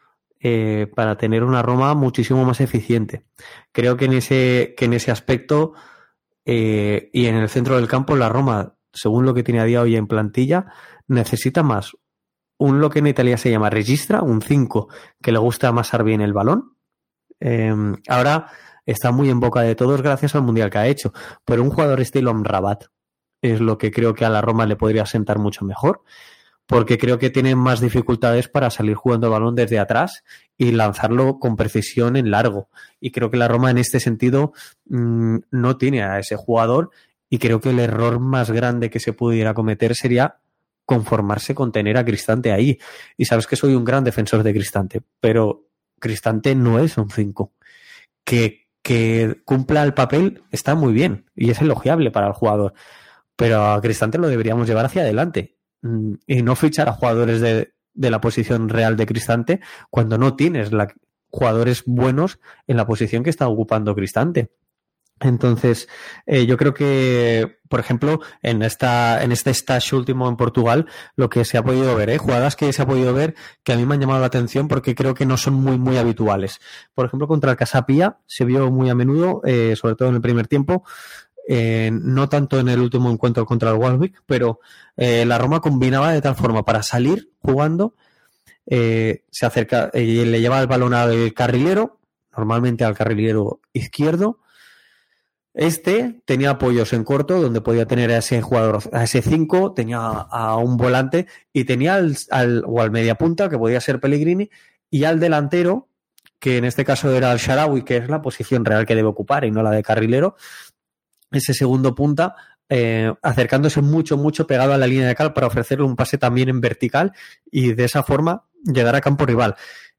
eh, para tener una Roma muchísimo más eficiente. Creo que en ese, que en ese aspecto eh, y en el centro del campo, la Roma, según lo que tiene a día hoy en plantilla, necesita más un lo que en Italia se llama registra, un 5 que le gusta amasar bien el balón. Em, ahora está muy en boca de todos gracias al mundial que ha hecho, pero un jugador estilo Amrabat, es lo que creo que a la Roma le podría sentar mucho mejor, porque creo que tiene más dificultades para salir jugando balón desde atrás y lanzarlo con precisión en largo. Y creo que la Roma en este sentido mm, no tiene a ese jugador y creo que el error más grande que se pudiera cometer sería conformarse con tener a Cristante ahí. Y sabes que soy un gran defensor de Cristante, pero Cristante no es un 5. Que, que cumpla el papel está muy bien y es elogiable para el jugador pero a Cristante lo deberíamos llevar hacia adelante mm, y no fichar a jugadores de, de la posición real de Cristante cuando no tienes la, jugadores buenos en la posición que está ocupando Cristante. Entonces, eh, yo creo que, por ejemplo, en esta, en este stage último en Portugal, lo que se ha podido ver, ¿eh? jugadas que se ha podido ver que a mí me han llamado la atención porque creo que no son muy, muy habituales. Por ejemplo, contra el Casapía se vio muy a menudo, eh, sobre todo en el primer tiempo, eh, no tanto en el último encuentro contra el Walwick, pero eh, la Roma combinaba de tal forma para salir jugando, eh, se acerca y le lleva el balón al carrilero, normalmente al carrilero izquierdo. Este tenía apoyos en corto, donde podía tener a ese jugador, a ese 5, tenía a un volante y tenía al, al, o al media punta, que podía ser Pellegrini, y al delantero, que en este caso era el Sharawi, que es la posición real que debe ocupar y no la de carrilero, ese segundo punta, eh, acercándose mucho, mucho pegado a la línea de cal para ofrecerle un pase también en vertical y de esa forma llegar a campo rival.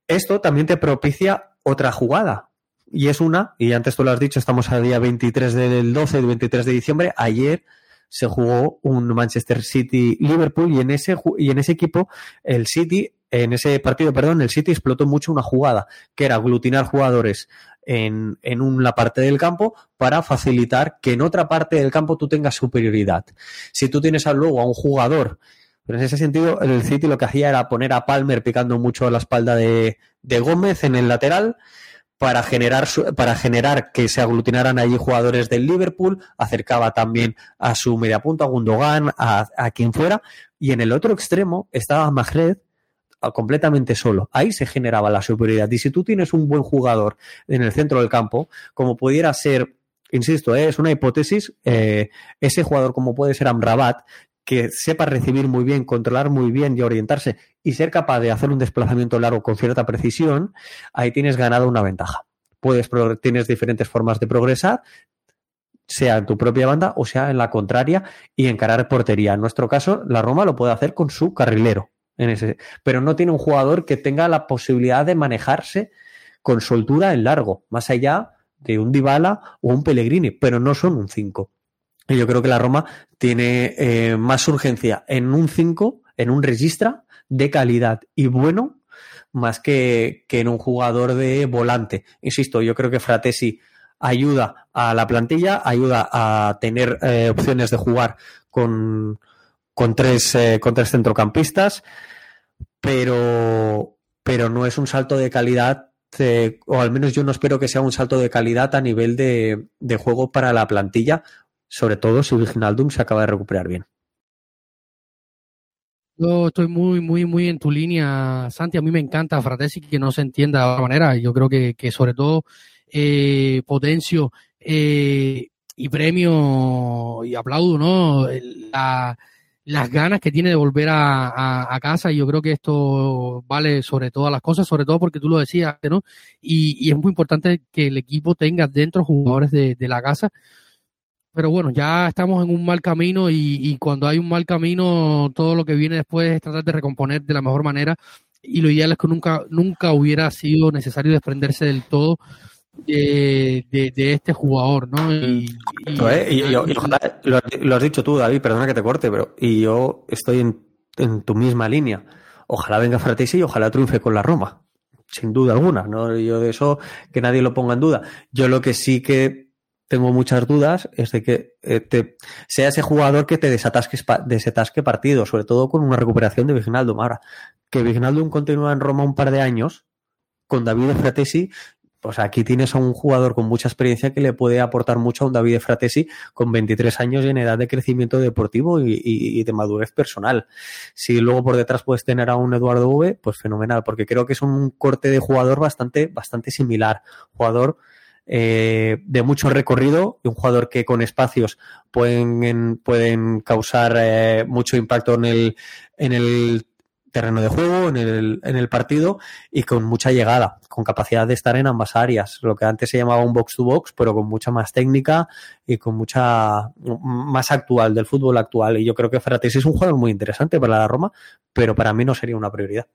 Esto también te propicia otra jugada. Y es una, y antes tú lo has dicho, estamos al día 23 del 12, el 23 de diciembre. Ayer se jugó un Manchester City-Liverpool y en ese, y en ese equipo el City en ese partido, perdón, el City explotó mucho una jugada, que era aglutinar jugadores en, en una parte del campo para facilitar que en otra parte del campo tú tengas superioridad. Si tú tienes luego a un jugador, pero en ese sentido, el City lo que hacía era poner a Palmer picando mucho la espalda de, de Gómez en el lateral para generar, para generar que se aglutinaran allí jugadores del Liverpool, acercaba también a su media punta, a Gundogan, a, a quien fuera, y en el otro extremo estaba Magred, completamente solo. Ahí se generaba la superioridad. Y si tú tienes un buen jugador en el centro del campo, como pudiera ser, insisto, ¿eh? es una hipótesis, eh, ese jugador como puede ser Amrabat, que sepa recibir muy bien, controlar muy bien y orientarse y ser capaz de hacer un desplazamiento largo con cierta precisión, ahí tienes ganado una ventaja. Puedes, tienes diferentes formas de progresar, sea en tu propia banda o sea en la contraria y encarar portería. En nuestro caso, la Roma lo puede hacer con su carrilero pero no tiene un jugador que tenga la posibilidad de manejarse con soltura en largo, más allá de un Dybala o un Pellegrini, pero no son un 5. Y yo creo que la Roma tiene eh, más urgencia en un 5, en un registra de calidad y bueno, más que, que en un jugador de volante. Insisto, yo creo que Fratesi ayuda a la plantilla, ayuda a tener eh, opciones de jugar con, con tres, eh, con tres centrocampistas, pero, pero no es un salto de calidad, eh, o al menos yo no espero que sea un salto de calidad a nivel de, de juego para la plantilla, sobre todo si Doom se acaba de recuperar bien. Yo estoy muy, muy, muy en tu línea, Santi. A mí me encanta Fratesi que no se entienda de otra manera. Yo creo que, que sobre todo eh, Potencio y premio y aplaudo, ¿no? La, las ganas que tiene de volver a, casa y yo creo que esto vale sobre todas las cosas, sobre todo porque tú lo decías, ¿no? Y, y es muy importante que el equipo tenga dentro jugadores de, de, la casa. Pero bueno, ya estamos en un mal camino y, y, cuando hay un mal camino, todo lo que viene después es tratar de recomponer de la mejor manera. Y lo ideal es que nunca, nunca hubiera sido necesario desprenderse del todo de, de, de, este jugador, ¿no? Y, y, ¿eh? y, y ojalá, lo, lo, has dicho tú, David, perdona que te corte, pero y yo estoy en, en tu misma línea. Ojalá venga Fratesi y ojalá triunfe con la Roma, sin duda alguna. ¿no? Yo de eso que nadie lo ponga en duda. Yo lo que sí que tengo muchas dudas es de que eh, te, sea ese jugador que te desatasque, desatasque partido, sobre todo con una recuperación de Viginaldum. Ahora, que Viginaldum continúa en Roma un par de años, con David Fratesi, pues aquí tienes a un jugador con mucha experiencia que le puede aportar mucho a un David Fratesi con 23 años y en edad de crecimiento deportivo y, de madurez personal. Si luego por detrás puedes tener a un Eduardo V, pues fenomenal, porque creo que es un corte de jugador bastante, bastante similar. Jugador eh, de mucho recorrido y un jugador que con espacios pueden, pueden causar eh, mucho impacto en el, en el terreno de juego, en el, en el partido y con mucha llegada, con capacidad de estar en ambas áreas, lo que antes se llamaba un box to box, pero con mucha más técnica y con mucha más actual del fútbol actual. Y yo creo que Fratesi es un jugador muy interesante para la Roma, pero para mí no sería una prioridad.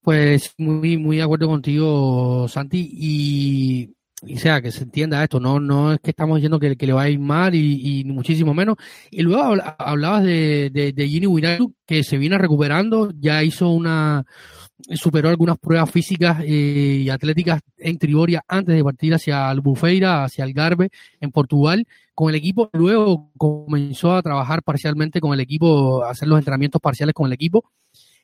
Pues muy, muy de acuerdo contigo, Santi. Y y sea, que se entienda esto, no, no es que estamos diciendo que, le va a ir mal y, muchísimo menos. Y luego hablabas de, de, de Gini que se viene recuperando, ya hizo una, superó algunas pruebas físicas eh, y atléticas en Triboria antes de partir hacia Albufeira, hacia Algarve, en Portugal, con el equipo. Luego comenzó a trabajar parcialmente con el equipo, a hacer los entrenamientos parciales con el equipo.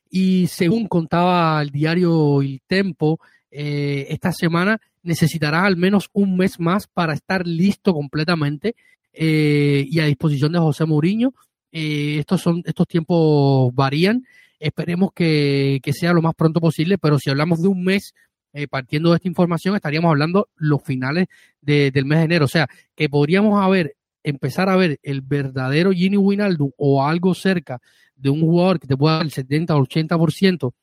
Y según contaba el diario El Tempo, eh, esta semana necesitará al menos un mes más para estar listo completamente eh, y a disposición de José Mourinho. estos son estos tiempos varían Esperemos que, sea lo más pronto posible, pero si hablamos de un mes, eh, partiendo de esta información, estaríamos hablando los finales del mes de enero. O sea, que podríamos haber, empezar a ver el verdadero Gini Winaldo o algo cerca de un jugador que te pueda dar el 70 o 80%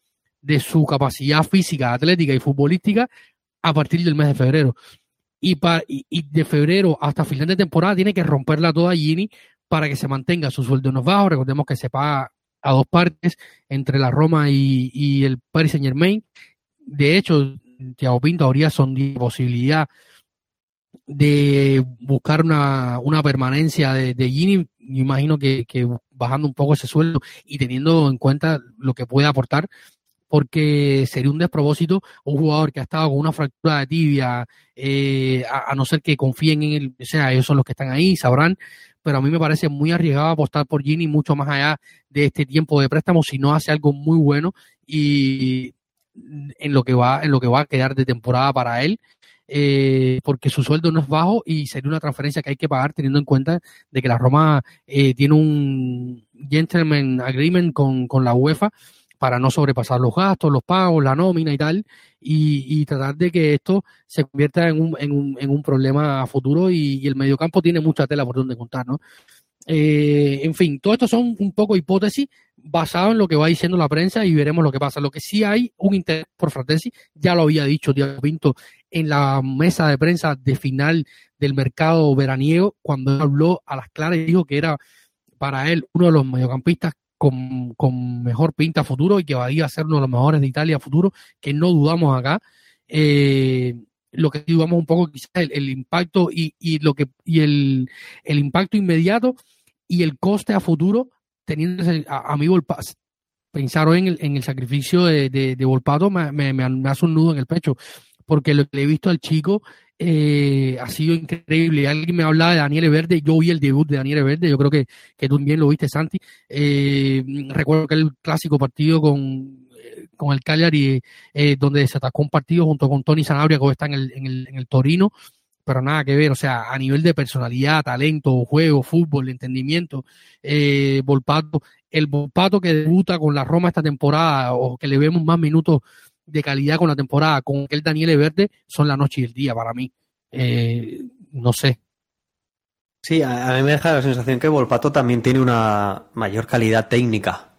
de su capacidad física, atlética y futbolística a partir del mes de febrero. Y, y, de febrero hasta final de temporada tiene que romperla toda Gini para que se mantenga su sueldo no bajo. Recordemos que se paga a dos partes entre la Roma y, el Paris Saint Germain. De hecho, Thiago Pinto habría son posibilidad de buscar una, permanencia de, de Gini. Me imagino que, bajando un poco ese sueldo y teniendo en cuenta lo que puede aportar, porque sería un despropósito un jugador que ha estado con una fractura de tibia, eh, a, no ser que confíen en él, o sea, ellos son los que están ahí, sabrán, pero a mí me parece muy arriesgado apostar por Gini mucho más allá de este tiempo de préstamo si no hace algo muy bueno y en lo que va en lo que va a quedar de temporada para él eh, porque su sueldo no es bajo y sería una transferencia que hay que pagar teniendo en cuenta de que la Roma eh, tiene un gentleman agreement con, con la UEFA para no sobrepasar los gastos, los pagos, la nómina y tal, y, tratar de que esto se convierta en un, en un, en un problema a futuro y, el mediocampo tiene mucha tela por donde contar, ¿no? Eh, en fin, todo esto son un poco hipótesis basado en lo que va diciendo la prensa y veremos lo que pasa. Lo que sí hay un interés por Fratesi, ya lo había dicho Diego Pinto en la mesa de prensa de final del mercado veraniego, cuando habló a las claras y dijo que era para él uno de los mediocampistas con, con, mejor pinta futuro y que va a ser uno de los mejores de Italia futuro, que no dudamos acá. Eh, lo que dudamos un poco quizás el, impacto y, y, lo que y el, el, impacto inmediato y el coste a futuro teniendo a, a mi Volpato pensar en el, en el sacrificio de, de, Volpato me, me, me, hace un nudo en el pecho porque lo que le he visto al chico eh, ha sido increíble. Alguien me hablaba de Daniel Verde, yo vi el debut de Daniel Verde, yo creo que, tú también lo viste, Santi. Eh, recuerdo que el clásico partido con, eh, con el Cagliari, eh, donde se atacó un partido junto con Tony Sanabria, que está en el, en el, en el Torino, pero nada que ver, o sea, a nivel de personalidad, talento, juego, fútbol, entendimiento, eh, Volpato, el Volpato que debuta con la Roma esta temporada, o que le vemos más minutos de calidad con la temporada, con aquel Daniel Verde, son la noche y el día para mí. Eh, no sé. Sí, a, mí me deja la sensación que Volpato también tiene una mayor calidad técnica,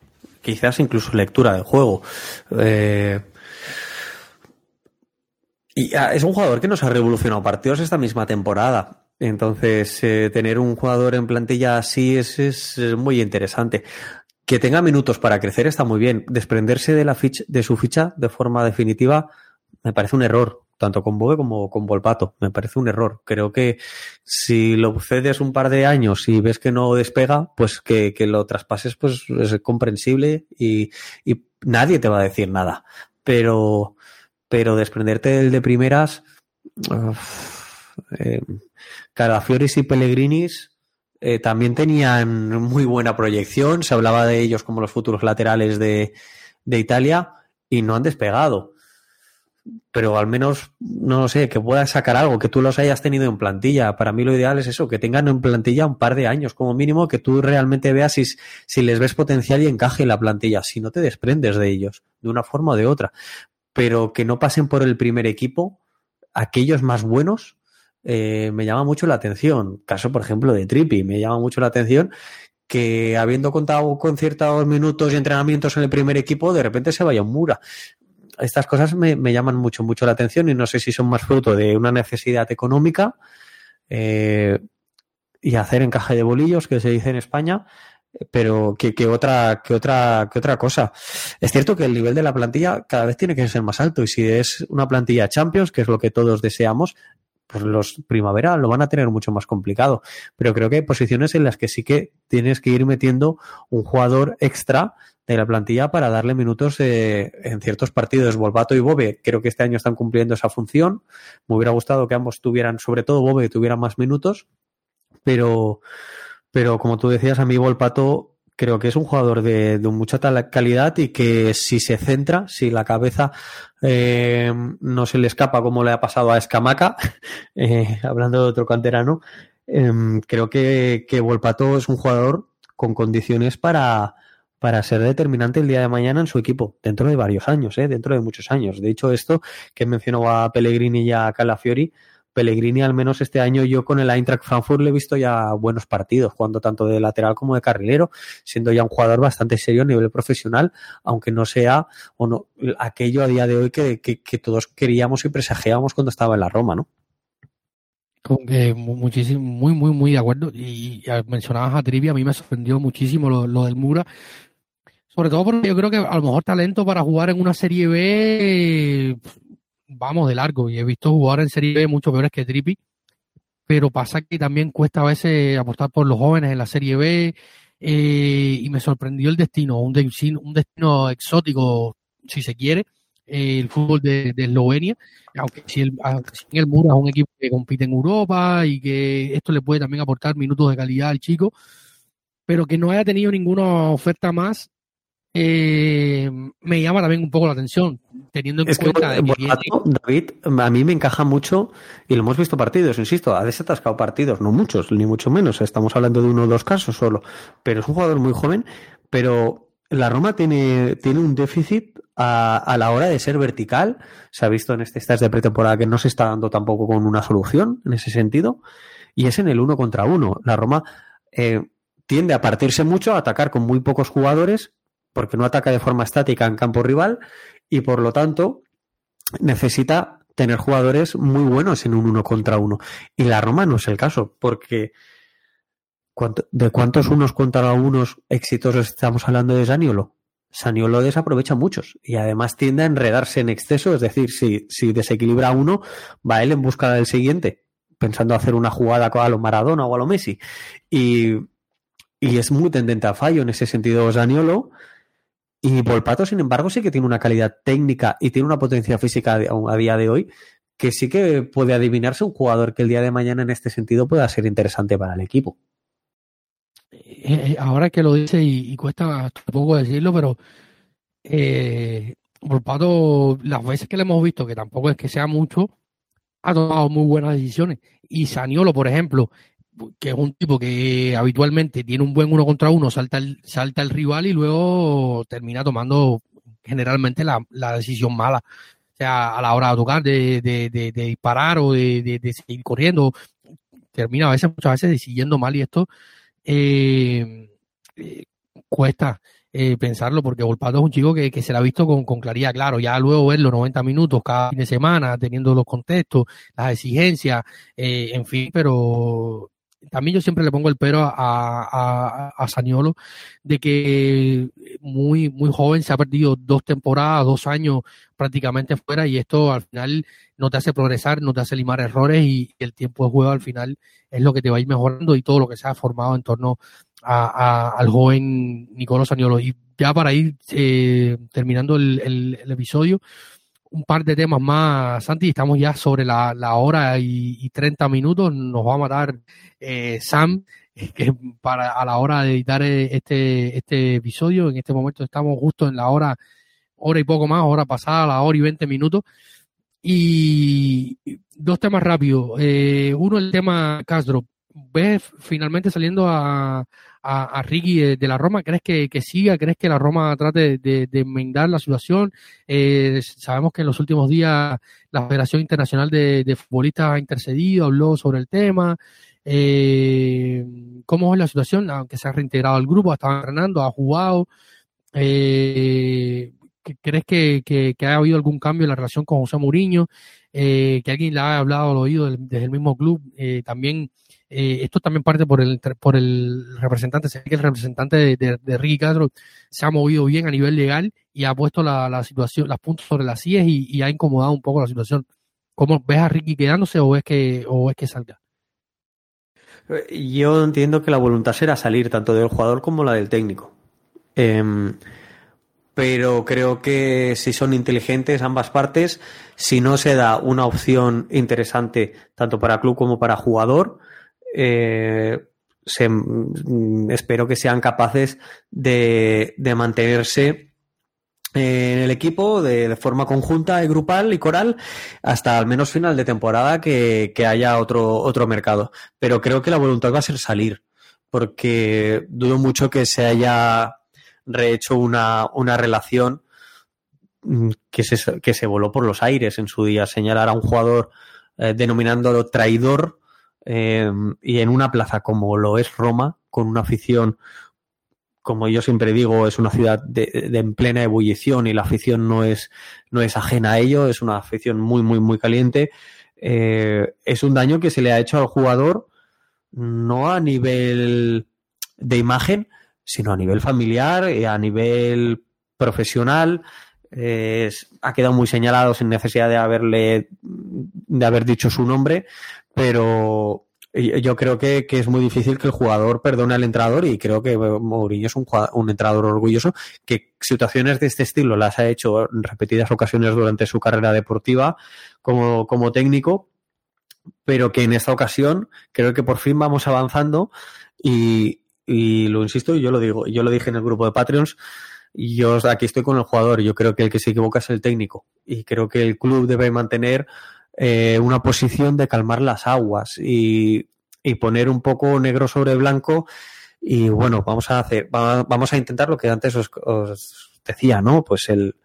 quizás incluso lectura del juego. Eh, y ah, es un jugador que nos ha revolucionado partidos esta misma temporada. Entonces, eh, tener un jugador en plantilla así es, es, muy interesante. Que tenga minutos para crecer está muy bien. Desprenderse de, la ficha, de su ficha de forma definitiva me parece un error, tanto con Bogue como con Volpato. Me parece un error. Creo que si lo cedes un par de años y ves que no despega, pues que, que lo traspases pues es comprensible y, y, nadie te va a decir nada. Pero, pero desprenderte del de primeras, eh, Carafioris y Pellegrinis eh, también tenían muy buena proyección, se hablaba de ellos como los futuros laterales de, de Italia y no han despegado. Pero al menos, no sé, que puedas sacar algo, que tú los hayas tenido en plantilla. Para mí lo ideal es eso, que tengan en plantilla un par de años como mínimo, que tú realmente veas si, si les ves potencial y encaje en la plantilla, si no te desprendes de ellos, de una forma o de otra. Pero que no pasen por el primer equipo, aquellos más buenos, eh, me llama mucho la atención. Caso, por ejemplo, de Trippi, me llama mucho la atención que habiendo contado con ciertos minutos y entrenamientos en el primer equipo, de repente se vaya un mura. Estas cosas me, llaman mucho, mucho la atención y no sé si son más fruto de una necesidad económica eh, y hacer encaje de bolillos, que se dice en España, pero que, que, otra, que, otra, que otra cosa. Es cierto que el nivel de la plantilla cada vez tiene que ser más alto y si es una plantilla Champions, que es lo que todos deseamos, pues los primavera lo van a tener mucho más complicado. Pero creo que hay posiciones en las que sí que tienes que ir metiendo un jugador extra de la plantilla para darle minutos eh, en ciertos partidos. Volvato y Bobe creo que este año están cumpliendo esa función. Me hubiera gustado que ambos tuvieran, sobre todo Bobe, tuvieran más minutos, pero, pero como tú decías, a mí Volpato creo que es un jugador de, mucha calidad y que si se centra, si la cabeza eh, no se le escapa como le ha pasado a Escamaca, eh, hablando de otro canterano, em, creo que, que Volpato es un jugador con condiciones para, para ser determinante el día de mañana en su equipo, dentro de varios años, ¿eh? dentro de muchos años. De hecho, esto que mencionó a Pellegrini y a Calafiori, Pellegrini, al menos este año, yo con el Eintracht Frankfurt le he visto ya buenos partidos, jugando tanto de lateral como de carrilero, siendo ya un jugador bastante serio a nivel profesional, aunque no sea o no, aquello a día de hoy que, todos queríamos y presagiábamos cuando estaba en la Roma, ¿no? muchísimo, muy, muy, muy de acuerdo. Y, mencionabas a Trivia, a mí me sorprendió muchísimo lo, lo, del Mura. Sobre todo porque yo creo que a lo mejor talento para jugar en una serie B vamos de largo y he visto jugar en Serie B mucho peores que Trippi, pero pasa que también cuesta a veces apostar por los jóvenes en la Serie B eh, y me sorprendió el destino, un destino, exótico, si se quiere, eh, el fútbol de, Eslovenia, aunque si el, si el Mura es un equipo que compite en Europa y que esto le puede también aportar minutos de calidad al chico, pero que no haya tenido ninguna oferta más eh, me llama también un poco la atención, teniendo en cuenta que, David, a mí me encaja mucho, y lo hemos visto partidos, insisto, ha desatascado partidos, no muchos, ni mucho menos, estamos hablando de uno o dos casos solo, pero es un jugador muy joven, pero la Roma tiene, tiene un déficit a, la hora de ser vertical, se ha visto en este estás de pretemporada que no se está dando tampoco con una solución en ese sentido, y es en el uno contra uno. La Roma eh, tiende a partirse mucho, a atacar con muy pocos jugadores porque no ataca de forma estática en campo rival y por lo tanto necesita tener jugadores muy buenos en un uno contra uno. Y la Roma no es el caso, porque ¿de cuántos unos contra unos exitosos estamos hablando de Saniolo? Saniolo desaprovecha muchos y además tiende a enredarse en exceso, es decir, si, si desequilibra uno, va él en busca del siguiente, pensando hacer una jugada a lo Maradona o a lo Messi. Y, y es muy tendente a fallo en ese sentido Saniolo y Volpato, sin embargo, sí que tiene una calidad técnica y tiene una potencia física a día de hoy que sí que puede adivinarse un jugador que el día de mañana en este sentido pueda ser interesante para el equipo. Eh, eh, ahora que lo dice y, cuesta poco decirlo, pero eh, Volpato, las veces que le hemos visto, que tampoco es que sea mucho, ha tomado muy buenas decisiones. Y Saniolo, por ejemplo, que es un tipo que habitualmente tiene un buen uno contra uno, salta el, salta el rival y luego termina tomando generalmente la, decisión mala. O sea, a la hora de tocar, de, de, disparar o de, seguir corriendo, termina a veces, muchas veces decidiendo mal y esto eh, eh, cuesta eh, pensarlo porque Volpato es un chico que, se la ha visto con, con, claridad, claro, ya luego verlo 90 minutos cada fin de semana, teniendo los contextos, las exigencias, en fin, pero también yo siempre le pongo el pero a, a, a Saniolo de que muy, muy joven se ha perdido dos temporadas, dos años prácticamente fuera y esto al final no te hace progresar, no te hace limar errores y el tiempo de juego al final es lo que te va a ir mejorando y todo lo que se ha formado en torno a, al joven Nicolás Saniolo. Y ya para ir eh, terminando el, el episodio, un par de temas más, Santi, estamos ya sobre la, hora y, 30 minutos, nos va a matar eh, Sam, que para a la hora de editar eh, este, este episodio, en este momento estamos justo en la hora, hora y poco más, hora pasada, la hora y 20 minutos. Y dos temas rápidos. Eh, uno, el tema Castro. ¿Ves finalmente saliendo a, a, Ricky de, la Roma? ¿Crees que, siga? ¿Crees que la Roma trate de, enmendar la situación? Eh, sabemos que en los últimos días la Federación Internacional de, Futbolistas ha intercedido, habló sobre el tema. Eh, ¿Cómo es la situación? Aunque se ha reintegrado al grupo, ha estado entrenando, ha jugado. Eh, ¿Crees que, ha habido algún cambio en la relación con José Mourinho? que alguien le ha hablado al oído desde el mismo club. también eh, esto también parte por el, por el representante, sé que el representante de, Ricky Castro se ha movido bien a nivel legal y ha puesto la situación, las puntos sobre las sillas y, ha incomodado un poco la situación. ¿Cómo ves a Ricky quedándose o es que, o es que salga? Yo entiendo que la voluntad será salir tanto del jugador como la del técnico. Em, pero creo que si son inteligentes ambas partes, si no se da una opción interesante tanto para club como para jugador, eh, mm, espero que sean capaces de, mantenerse en el equipo de, forma conjunta y grupal y coral hasta al menos final de temporada que, haya otro, otro mercado. Pero creo que la voluntad va a ser salir, porque dudo mucho que se haya rehecho una, una relación mm, que se, que se voló por los aires en su día. Señalar a un jugador eh, denominándolo traidor eh, y en una plaza como lo es Roma, con una afición, como yo siempre digo, es una ciudad de, en plena ebullición y la afición no es, no es ajena a ello, es una afición muy, muy, muy caliente. Eh, es un daño que se le ha hecho al jugador no a nivel de imagen, sino a nivel familiar, y a nivel profesional. ha quedado muy señalado sin necesidad de haberle de haber dicho su nombre, pero yo creo que, es muy difícil que el jugador perdone al entrenador y creo que Mourinho es un, un entrenador orgulloso que situaciones de este estilo las ha hecho en repetidas ocasiones durante su carrera deportiva como, como técnico, pero que en esta ocasión creo que por fin vamos avanzando y, y lo insisto, y yo lo digo, yo lo dije en el grupo de Patreons, y yo aquí estoy con el jugador, yo creo que el que se equivoca es el técnico, y creo que el club debe mantener eh, una posición de calmar las aguas y, y, poner un poco negro sobre blanco. Y bueno, vamos a hacer, vamos a intentar lo que antes os, decía, ¿no? Pues el,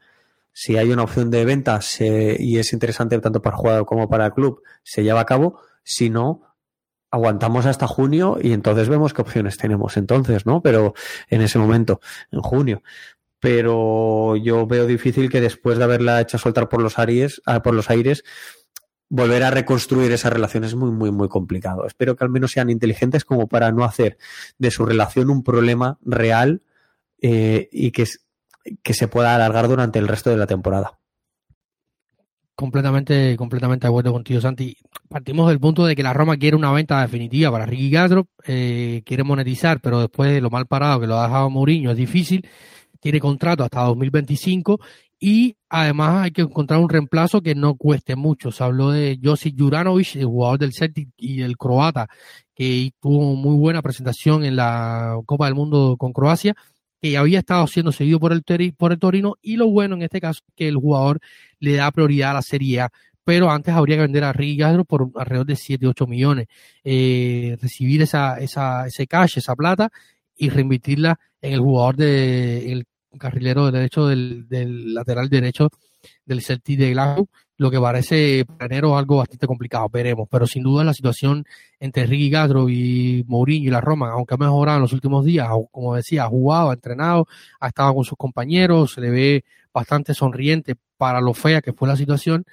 si hay una opción de ventas y es interesante tanto para el jugador como para el club, se lleva a cabo. Si no, aguantamos hasta junio y entonces vemos qué opciones tenemos entonces, ¿no? Pero en ese momento, en junio. Pero yo veo difícil que después de haberla hecho soltar por los aires, ah, por los aires, volver a reconstruir esa relación es muy, muy, muy complicado. Espero que al menos sean inteligentes como para no hacer de su relación un problema real eh, y que, que se pueda alargar durante el resto de la temporada completamente, completamente de acuerdo contigo, Santi. Partimos del punto de que la Roma quiere una venta definitiva para Ricky Castro, eh, quiere monetizar, pero después de lo mal parado que lo ha dejado Mourinho es difícil. Tiene contrato hasta 2025 y además hay que encontrar un reemplazo que no cueste mucho. Se habló de Josip Juranovic, el jugador del Celtic y el croata, que tuvo muy buena presentación en la Copa del Mundo con Croacia que había estado siendo seguido por el, por el Torino y lo bueno en este caso es que el jugador le da prioridad a la Serie A pero antes habría que vender a Ricky por alrededor de 7, 8 millones, eh, recibir esa, esa, ese cash, esa plata y reinvertirla en el jugador de, carrilero derecho del, lateral derecho del Celtic de Glasgow, lo que parece para enero algo bastante complicado, veremos, pero sin duda la situación entre Ricky Gatro y Mourinho y la Roma, aunque ha mejorado en los últimos días, como decía, ha jugado, ha entrenado, ha estado con sus compañeros, se le ve bastante sonriente para lo fea que fue la situación,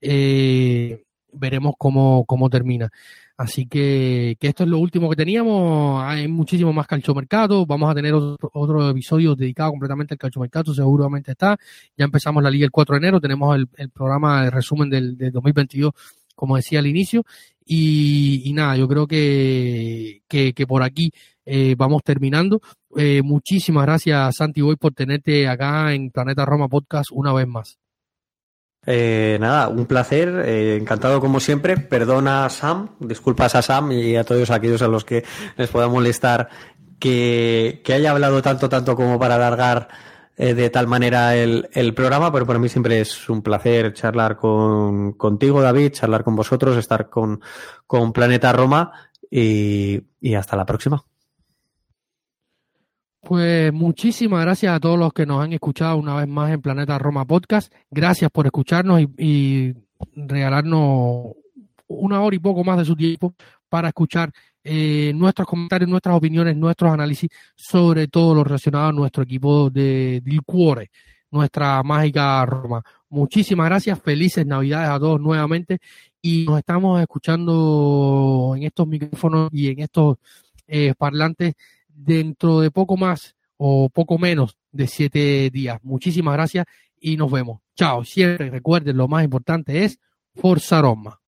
eh, veremos cómo, cómo termina. Así que, que, esto es lo último que teníamos. Hay muchísimo más calchomercado. Vamos a tener otro, otro episodio dedicado completamente al calchomercado. Seguramente está. Ya empezamos la liga el 4 de enero. Tenemos el, programa de resumen del, del, 2022, como decía al inicio. Y, nada, yo creo que, que, por aquí eh, vamos terminando. Eh, muchísimas gracias, Santi, hoy por tenerte acá en Planeta Roma Podcast una vez más. Eh, nada, un placer, eh, encantado como siempre. Perdona a Sam, disculpas a Sam y a todos aquellos a los que les pueda molestar que, que haya hablado tanto, tanto como para alargar eh, de tal manera el, el, programa, pero para mí siempre es un placer charlar con, contigo, David, charlar con vosotros, estar con, con Planeta Roma y, y hasta la próxima. Pues muchísimas gracias a todos los que nos han escuchado una vez más en Planeta Roma Podcast. Gracias por escucharnos y, regalarnos una hora y poco más de su tiempo para escuchar eh, nuestros comentarios, nuestras opiniones, nuestros análisis sobre todo lo relacionado a nuestro equipo de Dil Cuore, nuestra mágica Roma. Muchísimas gracias, felices Navidades a todos nuevamente y nos estamos escuchando en estos micrófonos y en estos eh, parlantes dentro de poco más o poco menos de siete días. Muchísimas gracias y nos vemos. Chao. Siempre recuerden, lo más importante es Forza Roma.